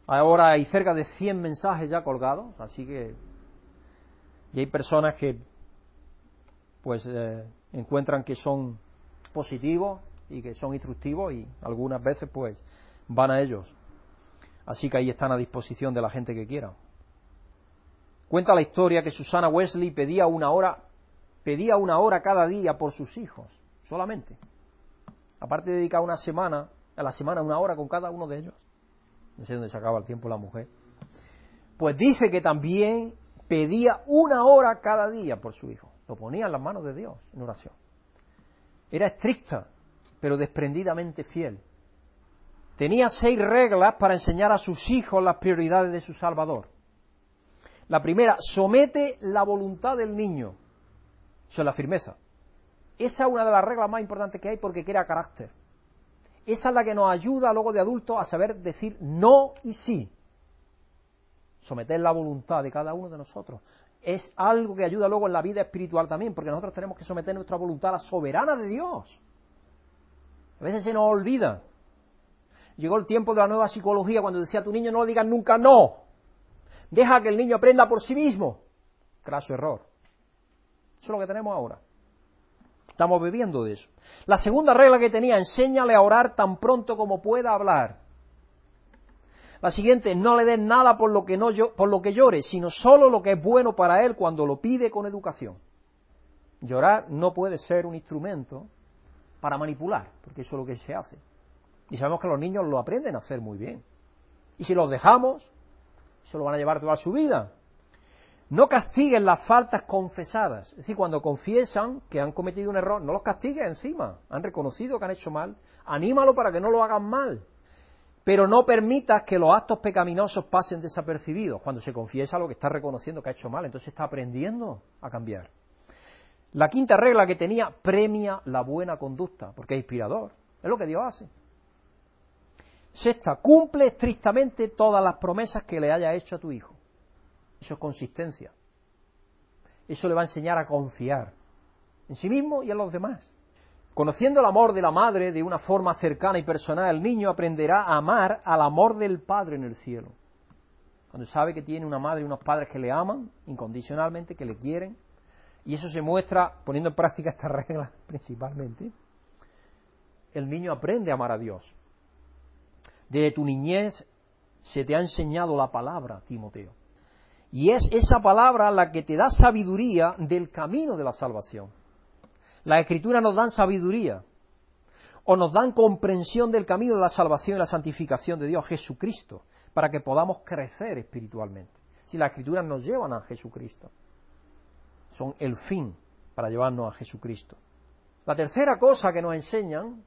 [SPEAKER 2] ahora hay cerca de 100 mensajes ya colgados, así que y hay personas que pues eh, encuentran que son positivos y que son instructivos y algunas veces pues van a ellos. Así que ahí están a disposición de la gente que quiera. Cuenta la historia que Susana Wesley pedía una hora, pedía una hora cada día por sus hijos, solamente. Aparte de dedicar una semana, a la semana una hora con cada uno de ellos. No sé dónde sacaba el tiempo la mujer. Pues dice que también pedía una hora cada día por su hijo. Lo ponía en las manos de Dios en oración. Era estricta, pero desprendidamente fiel. Tenía seis reglas para enseñar a sus hijos las prioridades de su Salvador. La primera, somete la voluntad del niño. Eso es la firmeza. Esa es una de las reglas más importantes que hay porque crea carácter. Esa es la que nos ayuda luego de adultos a saber decir no y sí someter la voluntad de cada uno de nosotros, es algo que ayuda luego en la vida espiritual también, porque nosotros tenemos que someter nuestra voluntad a la soberana de Dios. A veces se nos olvida. Llegó el tiempo de la nueva psicología cuando decía a tu niño no le digas nunca no. Deja que el niño aprenda por sí mismo. Craso error. Eso es lo que tenemos ahora. Estamos viviendo de eso. La segunda regla que tenía, enséñale a orar tan pronto como pueda hablar. La siguiente, no le des nada por lo, que no, por lo que llore, sino solo lo que es bueno para él cuando lo pide con educación. Llorar no puede ser un instrumento para manipular, porque eso es lo que se hace. Y sabemos que los niños lo aprenden a hacer muy bien. Y si los dejamos, se lo van a llevar toda su vida. No castiguen las faltas confesadas. Es decir, cuando confiesan que han cometido un error, no los castigues encima. Han reconocido que han hecho mal. Anímalo para que no lo hagan mal. Pero no permitas que los actos pecaminosos pasen desapercibidos. Cuando se confiesa lo que está reconociendo que ha hecho mal, entonces está aprendiendo a cambiar. La quinta regla que tenía premia la buena conducta, porque es inspirador. Es lo que Dios hace. Sexta, cumple estrictamente todas las promesas que le haya hecho a tu hijo. Eso es consistencia. Eso le va a enseñar a confiar en sí mismo y en los demás. Conociendo el amor de la madre de una forma cercana y personal, el niño aprenderá a amar al amor del padre en el cielo. Cuando sabe que tiene una madre y unos padres que le aman incondicionalmente, que le quieren, y eso se muestra poniendo en práctica estas reglas principalmente, el niño aprende a amar a Dios. Desde tu niñez se te ha enseñado la palabra, Timoteo. Y es esa palabra la que te da sabiduría del camino de la salvación. Las escrituras nos dan sabiduría o nos dan comprensión del camino de la salvación y la santificación de Dios, Jesucristo, para que podamos crecer espiritualmente. Si las escrituras nos llevan a Jesucristo, son el fin para llevarnos a Jesucristo. La tercera cosa que nos enseñan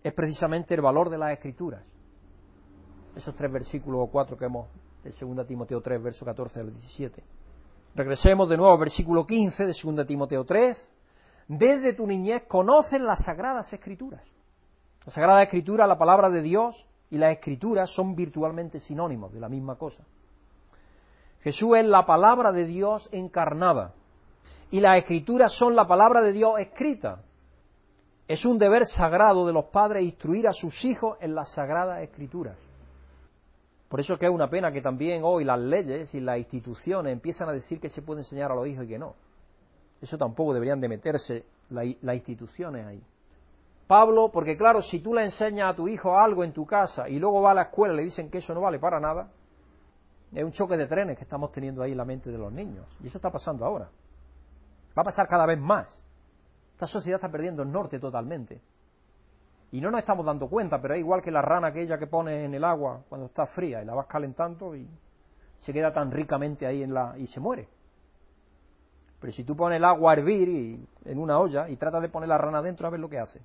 [SPEAKER 2] es precisamente el valor de las escrituras. Esos tres versículos o cuatro que hemos de 2 Timoteo 3, verso 14 al 17. Regresemos de nuevo al versículo 15 de 2 Timoteo 3. Desde tu niñez conoces las sagradas escrituras. La sagrada escritura, la palabra de Dios y las escrituras son virtualmente sinónimos de la misma cosa. Jesús es la palabra de Dios encarnada y las escrituras son la palabra de Dios escrita. Es un deber sagrado de los padres instruir a sus hijos en las sagradas escrituras. Por eso es que es una pena que también hoy las leyes y las instituciones empiezan a decir que se puede enseñar a los hijos y que no. Eso tampoco deberían de meterse las instituciones ahí. Pablo, porque claro, si tú le enseñas a tu hijo algo en tu casa y luego va a la escuela y le dicen que eso no vale para nada, es un choque de trenes que estamos teniendo ahí en la mente de los niños. Y eso está pasando ahora. Va a pasar cada vez más. Esta sociedad está perdiendo el norte totalmente. Y no nos estamos dando cuenta, pero es igual que la rana aquella que pones en el agua cuando está fría y la vas calentando y se queda tan ricamente ahí en la, y se muere. Pero si tú pones el agua a hervir y, en una olla y tratas de poner la rana dentro a ver lo que hace.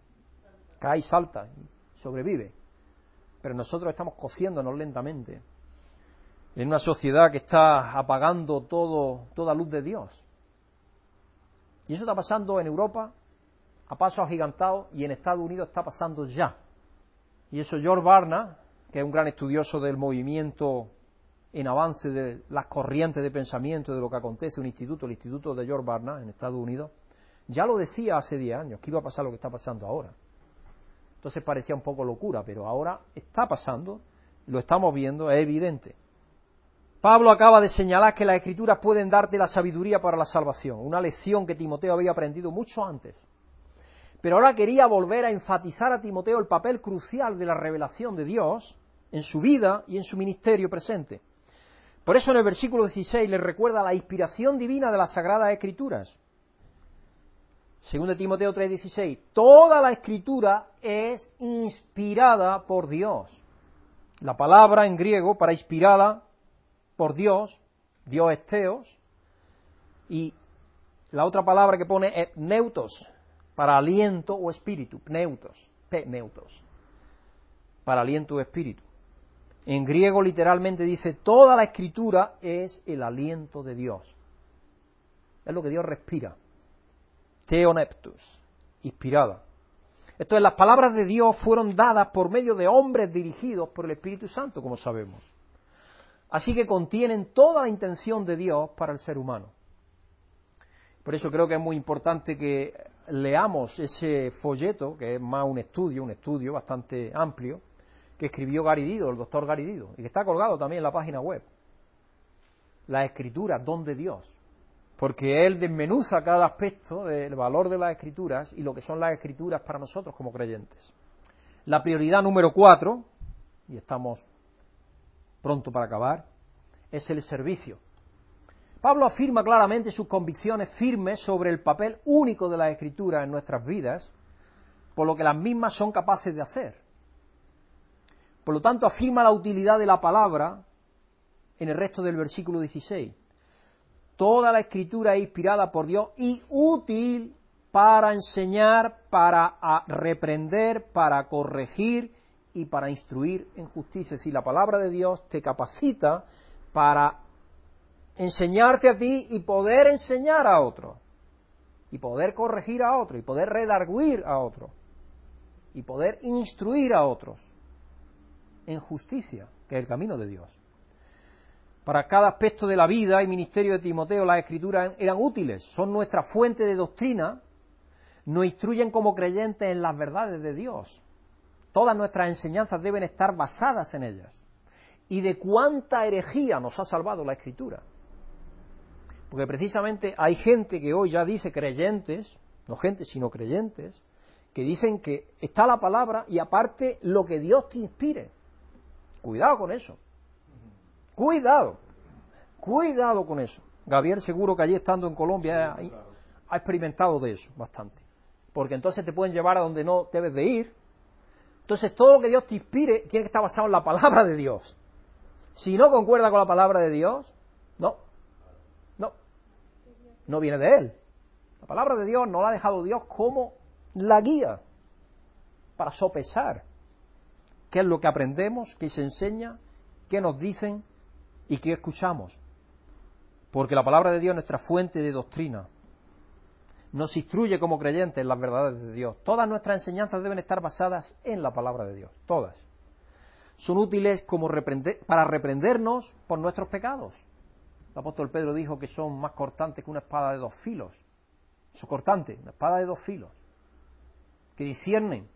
[SPEAKER 2] Cae y salta y sobrevive. Pero nosotros estamos cociéndonos lentamente en una sociedad que está apagando todo, toda luz de Dios. Y eso está pasando en Europa, a pasos agigantados y en Estados Unidos está pasando ya. Y eso George Barna, que es un gran estudioso del movimiento en avance de las corrientes de pensamiento de lo que acontece un instituto, el Instituto de George Barna en Estados Unidos, ya lo decía hace 10 años, que iba a pasar lo que está pasando ahora. Entonces parecía un poco locura, pero ahora está pasando, lo estamos viendo, es evidente. Pablo acaba de señalar que las escrituras pueden darte la sabiduría para la salvación, una lección que Timoteo había aprendido mucho antes. Pero ahora quería volver a enfatizar a Timoteo el papel crucial de la revelación de Dios en su vida y en su ministerio presente. Por eso en el versículo 16 le recuerda la inspiración divina de las Sagradas Escrituras. Según de Timoteo 3:16, toda la escritura es inspirada por Dios. La palabra en griego para inspirada por Dios, Dios es teos, y la otra palabra que pone es neutos, para aliento o espíritu, pneutos, pneutos, para aliento o espíritu. En griego literalmente dice, toda la escritura es el aliento de Dios. Es lo que Dios respira. Theoneptus, inspirada. Entonces las palabras de Dios fueron dadas por medio de hombres dirigidos por el Espíritu Santo, como sabemos. Así que contienen toda la intención de Dios para el ser humano. Por eso creo que es muy importante que leamos ese folleto, que es más un estudio, un estudio bastante amplio, escribió Garidido, el doctor Garidido, y que está colgado también en la página web. La escritura, don de Dios. Porque él desmenuza cada aspecto del valor de las escrituras y lo que son las escrituras para nosotros como creyentes. La prioridad número cuatro, y estamos pronto para acabar, es el servicio. Pablo afirma claramente sus convicciones firmes sobre el papel único de las escrituras en nuestras vidas, por lo que las mismas son capaces de hacer. Por lo tanto, afirma la utilidad de la palabra en el resto del versículo 16. Toda la escritura es inspirada por Dios y útil para enseñar, para reprender, para corregir y para instruir en justicia. Si la palabra de Dios te capacita para enseñarte a ti y poder enseñar a otro, y poder corregir a otro, y poder redarguir a otro, y poder instruir a otros en justicia, que es el camino de Dios. Para cada aspecto de la vida y ministerio de Timoteo las escrituras eran útiles, son nuestra fuente de doctrina, nos instruyen como creyentes en las verdades de Dios. Todas nuestras enseñanzas deben estar basadas en ellas. ¿Y de cuánta herejía nos ha salvado la escritura? Porque precisamente hay gente que hoy ya dice creyentes, no gente, sino creyentes, que dicen que está la palabra y aparte lo que Dios te inspire. Cuidado con eso. Cuidado. Cuidado con eso. Gabriel seguro que allí estando en Colombia ha, experimentado de eso bastante. Porque entonces te pueden llevar a donde no debes de ir. Entonces todo lo que Dios te inspire tiene que estar basado en la palabra de Dios. Si no concuerda con la palabra de Dios, no. No. No viene de Él. La palabra de Dios no la ha dejado Dios como la guía para sopesar qué es lo que aprendemos, qué se enseña, qué nos dicen y qué escuchamos. Porque la palabra de Dios es nuestra fuente de doctrina. Nos instruye como creyentes en las verdades de Dios. Todas nuestras enseñanzas deben estar basadas en la palabra de Dios. Todas. Son útiles como para reprendernos por nuestros pecados. El apóstol Pedro dijo que son más cortantes que una espada de dos filos. Son cortantes, una espada de dos filos. Que disciernen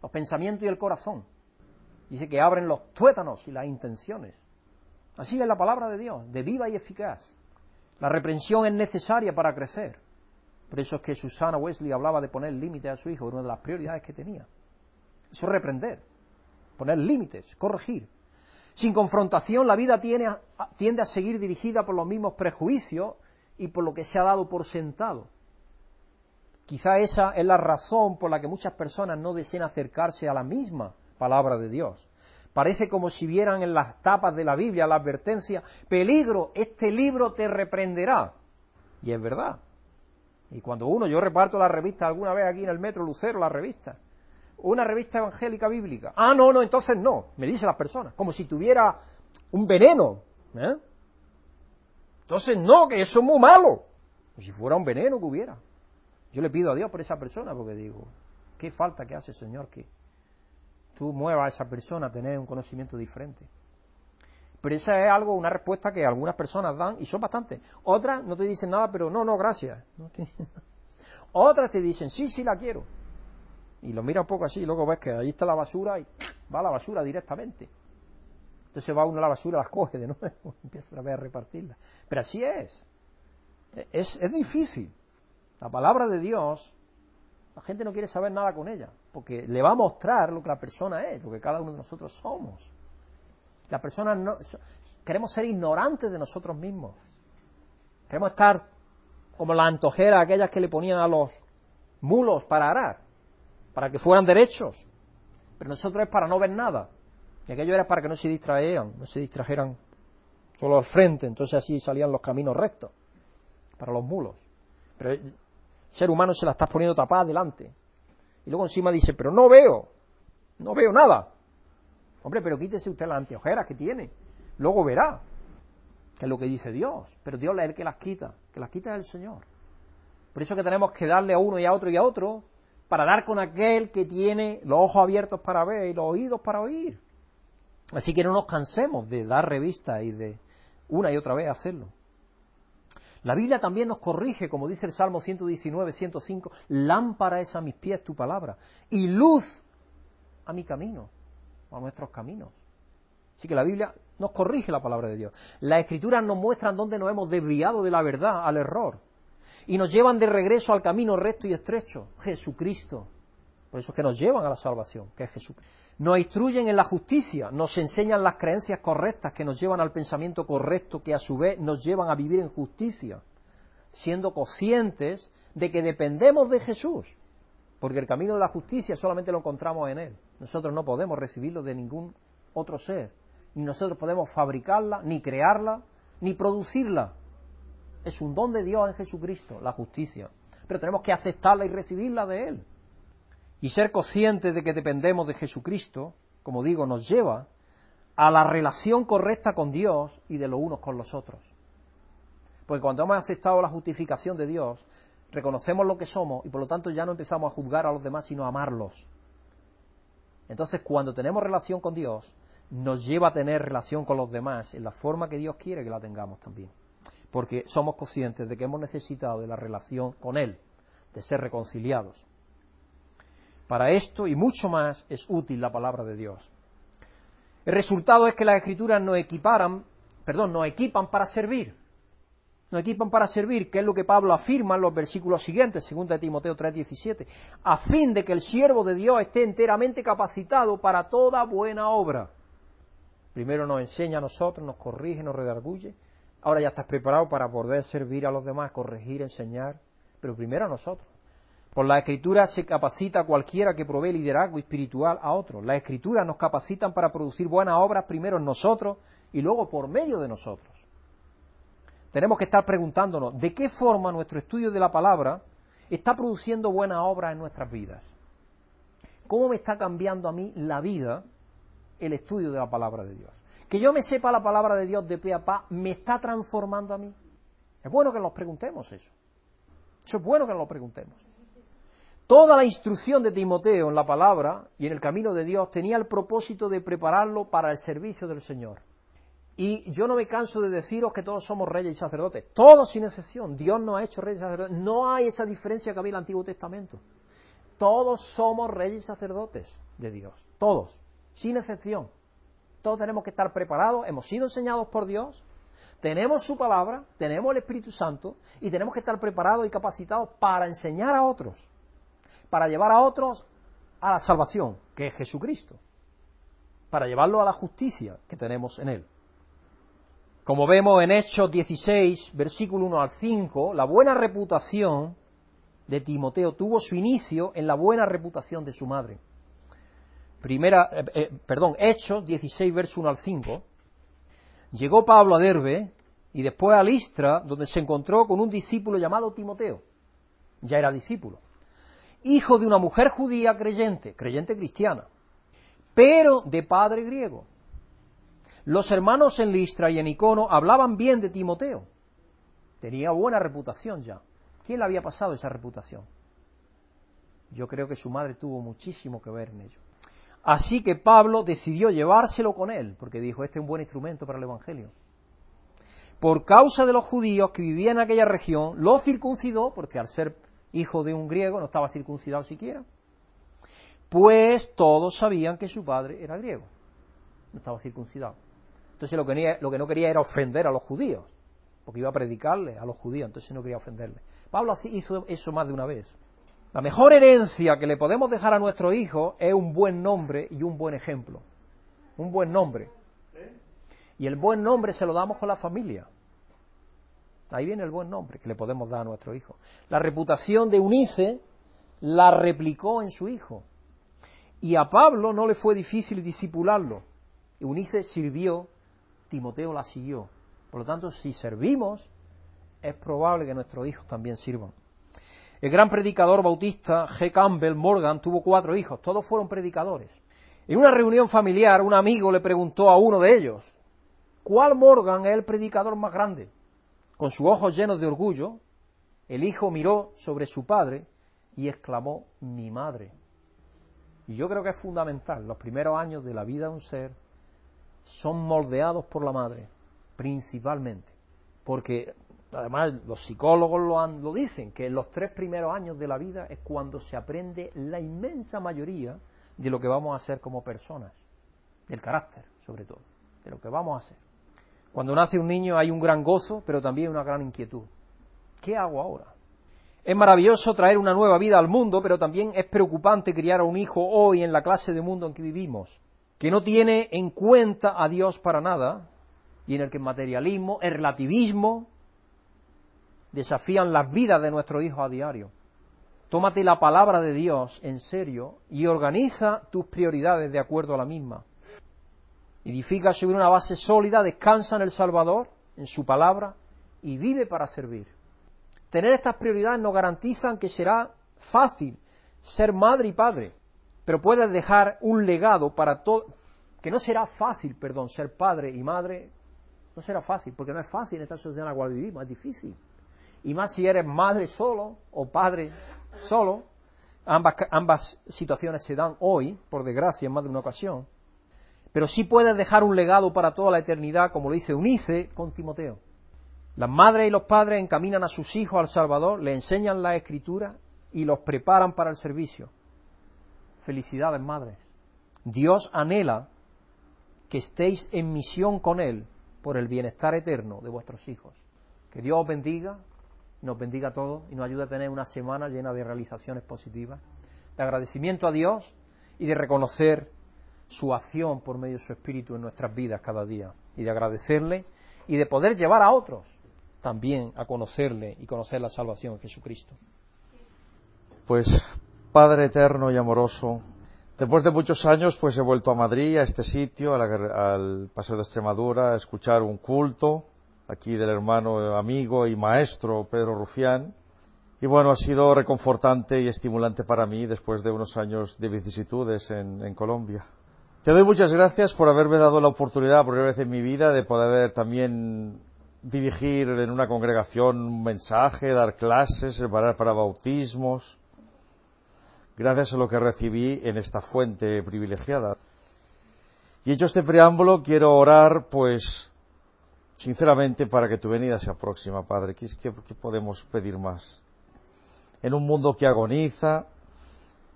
[SPEAKER 2] los pensamientos y el corazón. Dice que abren los tuétanos y las intenciones. Así es la palabra de Dios, de viva y eficaz. La reprensión es necesaria para crecer. Por eso es que Susana Wesley hablaba de poner límites a su hijo, era una de las prioridades que tenía. Eso es reprender, poner límites, corregir. Sin confrontación, la vida tiende a seguir dirigida por los mismos prejuicios y por lo que se ha dado por sentado. Quizá esa es la razón por la que muchas personas no desean acercarse a la misma palabra de Dios. Parece como si vieran en las tapas de la Biblia la advertencia, peligro, este libro te reprenderá. Y es verdad. Y cuando uno, yo reparto la revista alguna vez aquí en el metro Lucero, la revista, una revista evangélica bíblica. Ah, no, no, entonces no, me dicen las personas, como si tuviera un veneno. ¿eh? Entonces no, que eso es muy malo. Si fuera un veneno que hubiera. Yo le pido a Dios por esa persona porque digo, qué falta que hace Señor que tú muevas a esa persona a tener un conocimiento diferente. Pero esa es algo, una respuesta que algunas personas dan y son bastantes. Otras no te dicen nada, pero no, no, gracias. Otras te dicen, sí, sí, la quiero. Y lo mira un poco así, y luego ves que ahí está la basura y va a la basura directamente. Entonces va uno a la basura, las coge de nuevo, empieza a, a repartirla. Pero así es. es. Es difícil. La palabra de Dios la gente no quiere saber nada con ella, porque le va a mostrar lo que la persona es, lo que cada uno de nosotros somos. La persona no, queremos ser ignorantes de nosotros mismos. Queremos estar como la antojera aquellas que le ponían a los mulos para arar, para que fueran derechos. Pero nosotros es para no ver nada. Y aquello era para que no se distrajeran, no se distrajeran solo al frente, entonces así salían los caminos rectos para los mulos. Pero ser humano se la estás poniendo tapada delante. Y luego encima dice, pero no veo, no veo nada. Hombre, pero quítese usted las anteojeras que tiene. Luego verá que es lo que dice Dios. Pero Dios es el que las quita, que las quita el Señor. Por eso que tenemos que darle a uno y a otro y a otro para dar con aquel que tiene los ojos abiertos para ver y los oídos para oír. Así que no nos cansemos de dar revista y de una y otra vez hacerlo. La Biblia también nos corrige, como dice el Salmo 119, 105, lámpara es a mis pies tu palabra y luz a mi camino, a nuestros caminos. Así que la Biblia nos corrige la palabra de Dios. Las escrituras nos muestran dónde nos hemos desviado de la verdad al error y nos llevan de regreso al camino recto y estrecho, Jesucristo. Por eso es que nos llevan a la salvación, que es Jesucristo nos instruyen en la justicia, nos enseñan las creencias correctas que nos llevan al pensamiento correcto, que a su vez nos llevan a vivir en justicia, siendo conscientes de que dependemos de Jesús, porque el camino de la justicia solamente lo encontramos en Él. Nosotros no podemos recibirlo de ningún otro ser, ni nosotros podemos fabricarla, ni crearla, ni producirla. Es un don de Dios en Jesucristo, la justicia. Pero tenemos que aceptarla y recibirla de Él. Y ser conscientes de que dependemos de Jesucristo, como digo, nos lleva a la relación correcta con Dios y de los unos con los otros. Porque cuando hemos aceptado la justificación de Dios, reconocemos lo que somos y por lo tanto ya no empezamos a juzgar a los demás, sino a amarlos. Entonces, cuando tenemos relación con Dios, nos lleva a tener relación con los demás en la forma que Dios quiere que la tengamos también. Porque somos conscientes de que hemos necesitado de la relación con Él, de ser reconciliados. Para esto y mucho más es útil la palabra de Dios. El resultado es que las escrituras nos equiparan, perdón, nos equipan para servir. Nos equipan para servir, que es lo que Pablo afirma en los versículos siguientes, 2 Timoteo 3:17, a fin de que el siervo de Dios esté enteramente capacitado para toda buena obra. Primero nos enseña a nosotros, nos corrige, nos redarguye. Ahora ya estás preparado para poder servir a los demás, corregir, enseñar, pero primero a nosotros. Por la escritura se capacita cualquiera que provee liderazgo espiritual a otros. Las escrituras nos capacitan para producir buenas obras primero en nosotros y luego por medio de nosotros. Tenemos que estar preguntándonos de qué forma nuestro estudio de la palabra está produciendo buenas obras en nuestras vidas. ¿Cómo me está cambiando a mí la vida el estudio de la palabra de Dios? Que yo me sepa la palabra de Dios de pe a pa, ¿me está transformando a mí? Es bueno que nos preguntemos eso. Eso es bueno que nos lo preguntemos. Toda la instrucción de Timoteo en la palabra y en el camino de Dios tenía el propósito de prepararlo para el servicio del Señor. Y yo no me canso de deciros que todos somos reyes y sacerdotes, todos sin excepción. Dios no ha hecho reyes y sacerdotes. No hay esa diferencia que había en el Antiguo Testamento. Todos somos reyes y sacerdotes de Dios, todos, sin excepción. Todos tenemos que estar preparados, hemos sido enseñados por Dios, tenemos su palabra, tenemos el Espíritu Santo y tenemos que estar preparados y capacitados para enseñar a otros para llevar a otros a la salvación, que es Jesucristo, para llevarlo a la justicia que tenemos en Él. Como vemos en Hechos 16, versículo 1 al 5, la buena reputación de Timoteo tuvo su inicio en la buena reputación de su madre. Primera, eh, eh, perdón, Hechos 16, verso 1 al 5. Llegó Pablo a Derbe y después a Listra, donde se encontró con un discípulo llamado Timoteo. Ya era discípulo hijo de una mujer judía creyente, creyente cristiana, pero de padre griego. Los hermanos en Listra y en Icono hablaban bien de Timoteo. Tenía buena reputación ya. ¿Quién le había pasado esa reputación? Yo creo que su madre tuvo muchísimo que ver en ello. Así que Pablo decidió llevárselo con él, porque dijo, este es un buen instrumento para el Evangelio. Por causa de los judíos que vivían en aquella región, lo circuncidó, porque al ser hijo de un griego, no estaba circuncidado siquiera, pues todos sabían que su padre era griego, no estaba circuncidado. Entonces lo que, lo que no quería era ofender a los judíos, porque iba a predicarle a los judíos, entonces no quería ofenderle. Pablo hizo eso más de una vez. La mejor herencia que le podemos dejar a nuestro hijo es un buen nombre y un buen ejemplo. Un buen nombre. Y el buen nombre se lo damos con la familia. Ahí viene el buen nombre que le podemos dar a nuestro hijo. La reputación de Unice la replicó en su hijo. Y a Pablo no le fue difícil disipularlo. Unice sirvió, Timoteo la siguió. Por lo tanto, si servimos, es probable que nuestros hijos también sirvan. El gran predicador bautista G. Campbell Morgan tuvo cuatro hijos, todos fueron predicadores. En una reunión familiar, un amigo le preguntó a uno de ellos, ¿cuál Morgan es el predicador más grande? Con sus ojos llenos de orgullo, el hijo miró sobre su padre y exclamó, mi madre. Y yo creo que es fundamental, los primeros años de la vida de un ser son moldeados por la madre, principalmente, porque además los psicólogos lo, lo dicen, que en los tres primeros años de la vida es cuando se aprende la inmensa mayoría de lo que vamos a hacer como personas, del carácter sobre todo, de lo que vamos a hacer. Cuando nace un niño hay un gran gozo, pero también una gran inquietud. ¿Qué hago ahora? Es maravilloso traer una nueva vida al mundo, pero también es preocupante criar a un hijo hoy en la clase de mundo en que vivimos, que no tiene en cuenta a Dios para nada, y en el que el materialismo, el relativismo, desafían las vidas de nuestros hijos a diario. Tómate la palabra de Dios en serio y organiza tus prioridades de acuerdo a la misma edifica sobre una base sólida, descansa en el Salvador, en su palabra, y vive para servir. Tener estas prioridades nos garantizan que será fácil ser madre y padre, pero puedes dejar un legado para todo, que no será fácil, perdón, ser padre y madre, no será fácil, porque no es fácil en esta sociedad en la cual vivimos, es difícil. Y más si eres madre solo o padre solo, ambas, ambas situaciones se dan hoy, por desgracia, en más de una ocasión. Pero sí puedes dejar un legado para toda la eternidad, como lo dice Unice con Timoteo. Las madres y los padres encaminan a sus hijos al Salvador, le enseñan la escritura y los preparan para el servicio. Felicidades, madres. Dios anhela que estéis en misión con Él por el bienestar eterno de vuestros hijos. Que Dios os bendiga, nos bendiga a todos y nos ayude a tener una semana llena de realizaciones positivas, de agradecimiento a Dios y de reconocer su acción por medio de su Espíritu en nuestras vidas cada día y de agradecerle y de poder llevar a otros también a conocerle y conocer la salvación en Jesucristo.
[SPEAKER 4] Pues Padre eterno y amoroso, después de muchos años pues he vuelto a Madrid, a este sitio, al Paseo de Extremadura, a escuchar un culto aquí del hermano amigo y maestro Pedro Rufián. Y bueno, ha sido reconfortante y estimulante para mí después de unos años de vicisitudes en, en Colombia. Te doy muchas gracias por haberme dado la oportunidad, por primera vez en mi vida, de poder también dirigir en una congregación un mensaje, dar clases, preparar para bautismos, gracias a lo que recibí en esta fuente privilegiada. Y hecho este preámbulo, quiero orar, pues, sinceramente, para que tu venida sea próxima, Padre. ¿Qué, qué podemos pedir más? En un mundo que agoniza,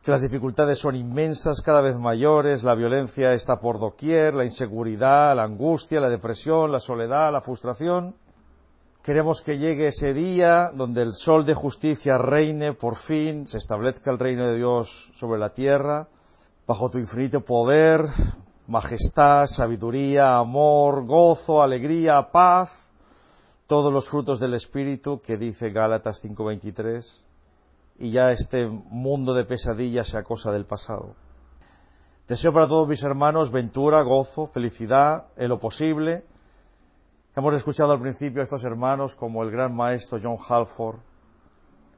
[SPEAKER 4] que las dificultades son inmensas, cada vez mayores, la violencia está por doquier, la inseguridad, la angustia, la depresión, la soledad, la frustración. Queremos que llegue ese día donde el sol de justicia reine por fin, se establezca el reino de Dios sobre la tierra, bajo tu infinito poder, majestad, sabiduría, amor, gozo, alegría, paz, todos los frutos del Espíritu que dice Gálatas 5:23, y ya este mundo de pesadillas sea cosa del pasado. Deseo para todos mis hermanos ventura, gozo, felicidad, en lo posible, Hemos escuchado al principio a estos hermanos como el gran maestro John Halford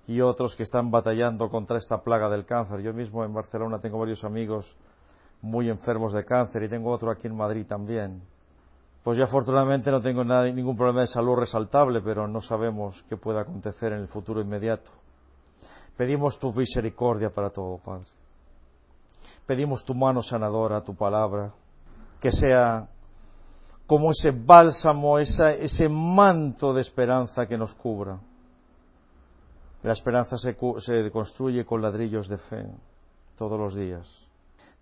[SPEAKER 4] y otros que están batallando contra esta plaga del cáncer. Yo mismo en Barcelona tengo varios amigos muy enfermos de cáncer y tengo otro aquí en Madrid también. Pues yo afortunadamente no tengo ningún problema de salud resaltable, pero no sabemos qué puede acontecer en el futuro inmediato. Pedimos tu misericordia para todo, Padre. Pedimos tu mano sanadora, tu palabra, que sea como ese bálsamo, ese manto de esperanza que nos cubra. La esperanza se, se construye con ladrillos de fe todos los días.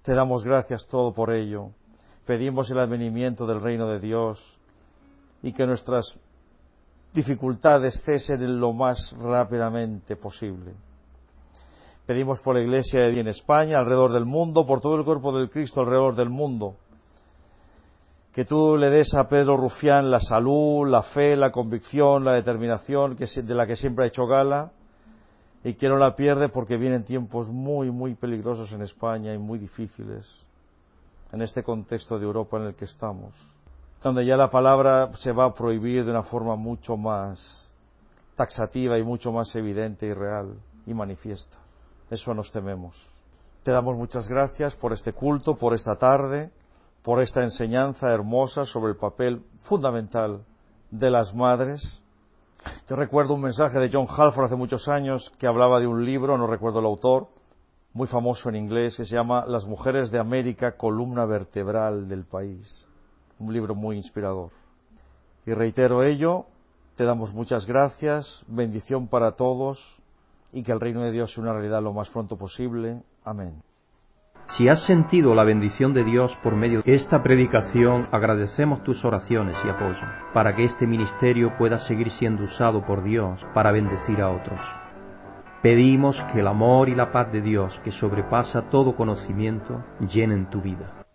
[SPEAKER 4] Te damos gracias todo por ello. Pedimos el advenimiento del reino de Dios y que nuestras dificultades cesen en lo más rápidamente posible. Pedimos por la Iglesia de en España, alrededor del mundo, por todo el cuerpo del Cristo alrededor del mundo que tú le des a Pedro Rufián la salud, la fe, la convicción, la determinación de la que siempre ha hecho gala y que no la pierde porque vienen tiempos muy, muy peligrosos en España y muy difíciles en este contexto de Europa en el que estamos, donde ya la palabra se va a prohibir de una forma mucho más taxativa y mucho más evidente y real y manifiesta. Eso nos tememos. Te damos muchas gracias por este culto, por esta tarde por esta enseñanza hermosa sobre el papel fundamental de las madres. Yo recuerdo un mensaje de John Halford hace muchos años que hablaba de un libro, no recuerdo el autor, muy famoso en inglés, que se llama Las mujeres de América, columna vertebral del país. Un libro muy inspirador. Y reitero ello, te damos muchas gracias, bendición para todos y que el reino de Dios sea una realidad lo más pronto posible. Amén.
[SPEAKER 1] Si has sentido la bendición de Dios por medio de esta predicación, agradecemos tus oraciones y apoyo, para que este ministerio pueda seguir siendo usado por Dios para bendecir a otros. Pedimos que el amor y la paz de Dios, que sobrepasa todo conocimiento, llenen tu vida.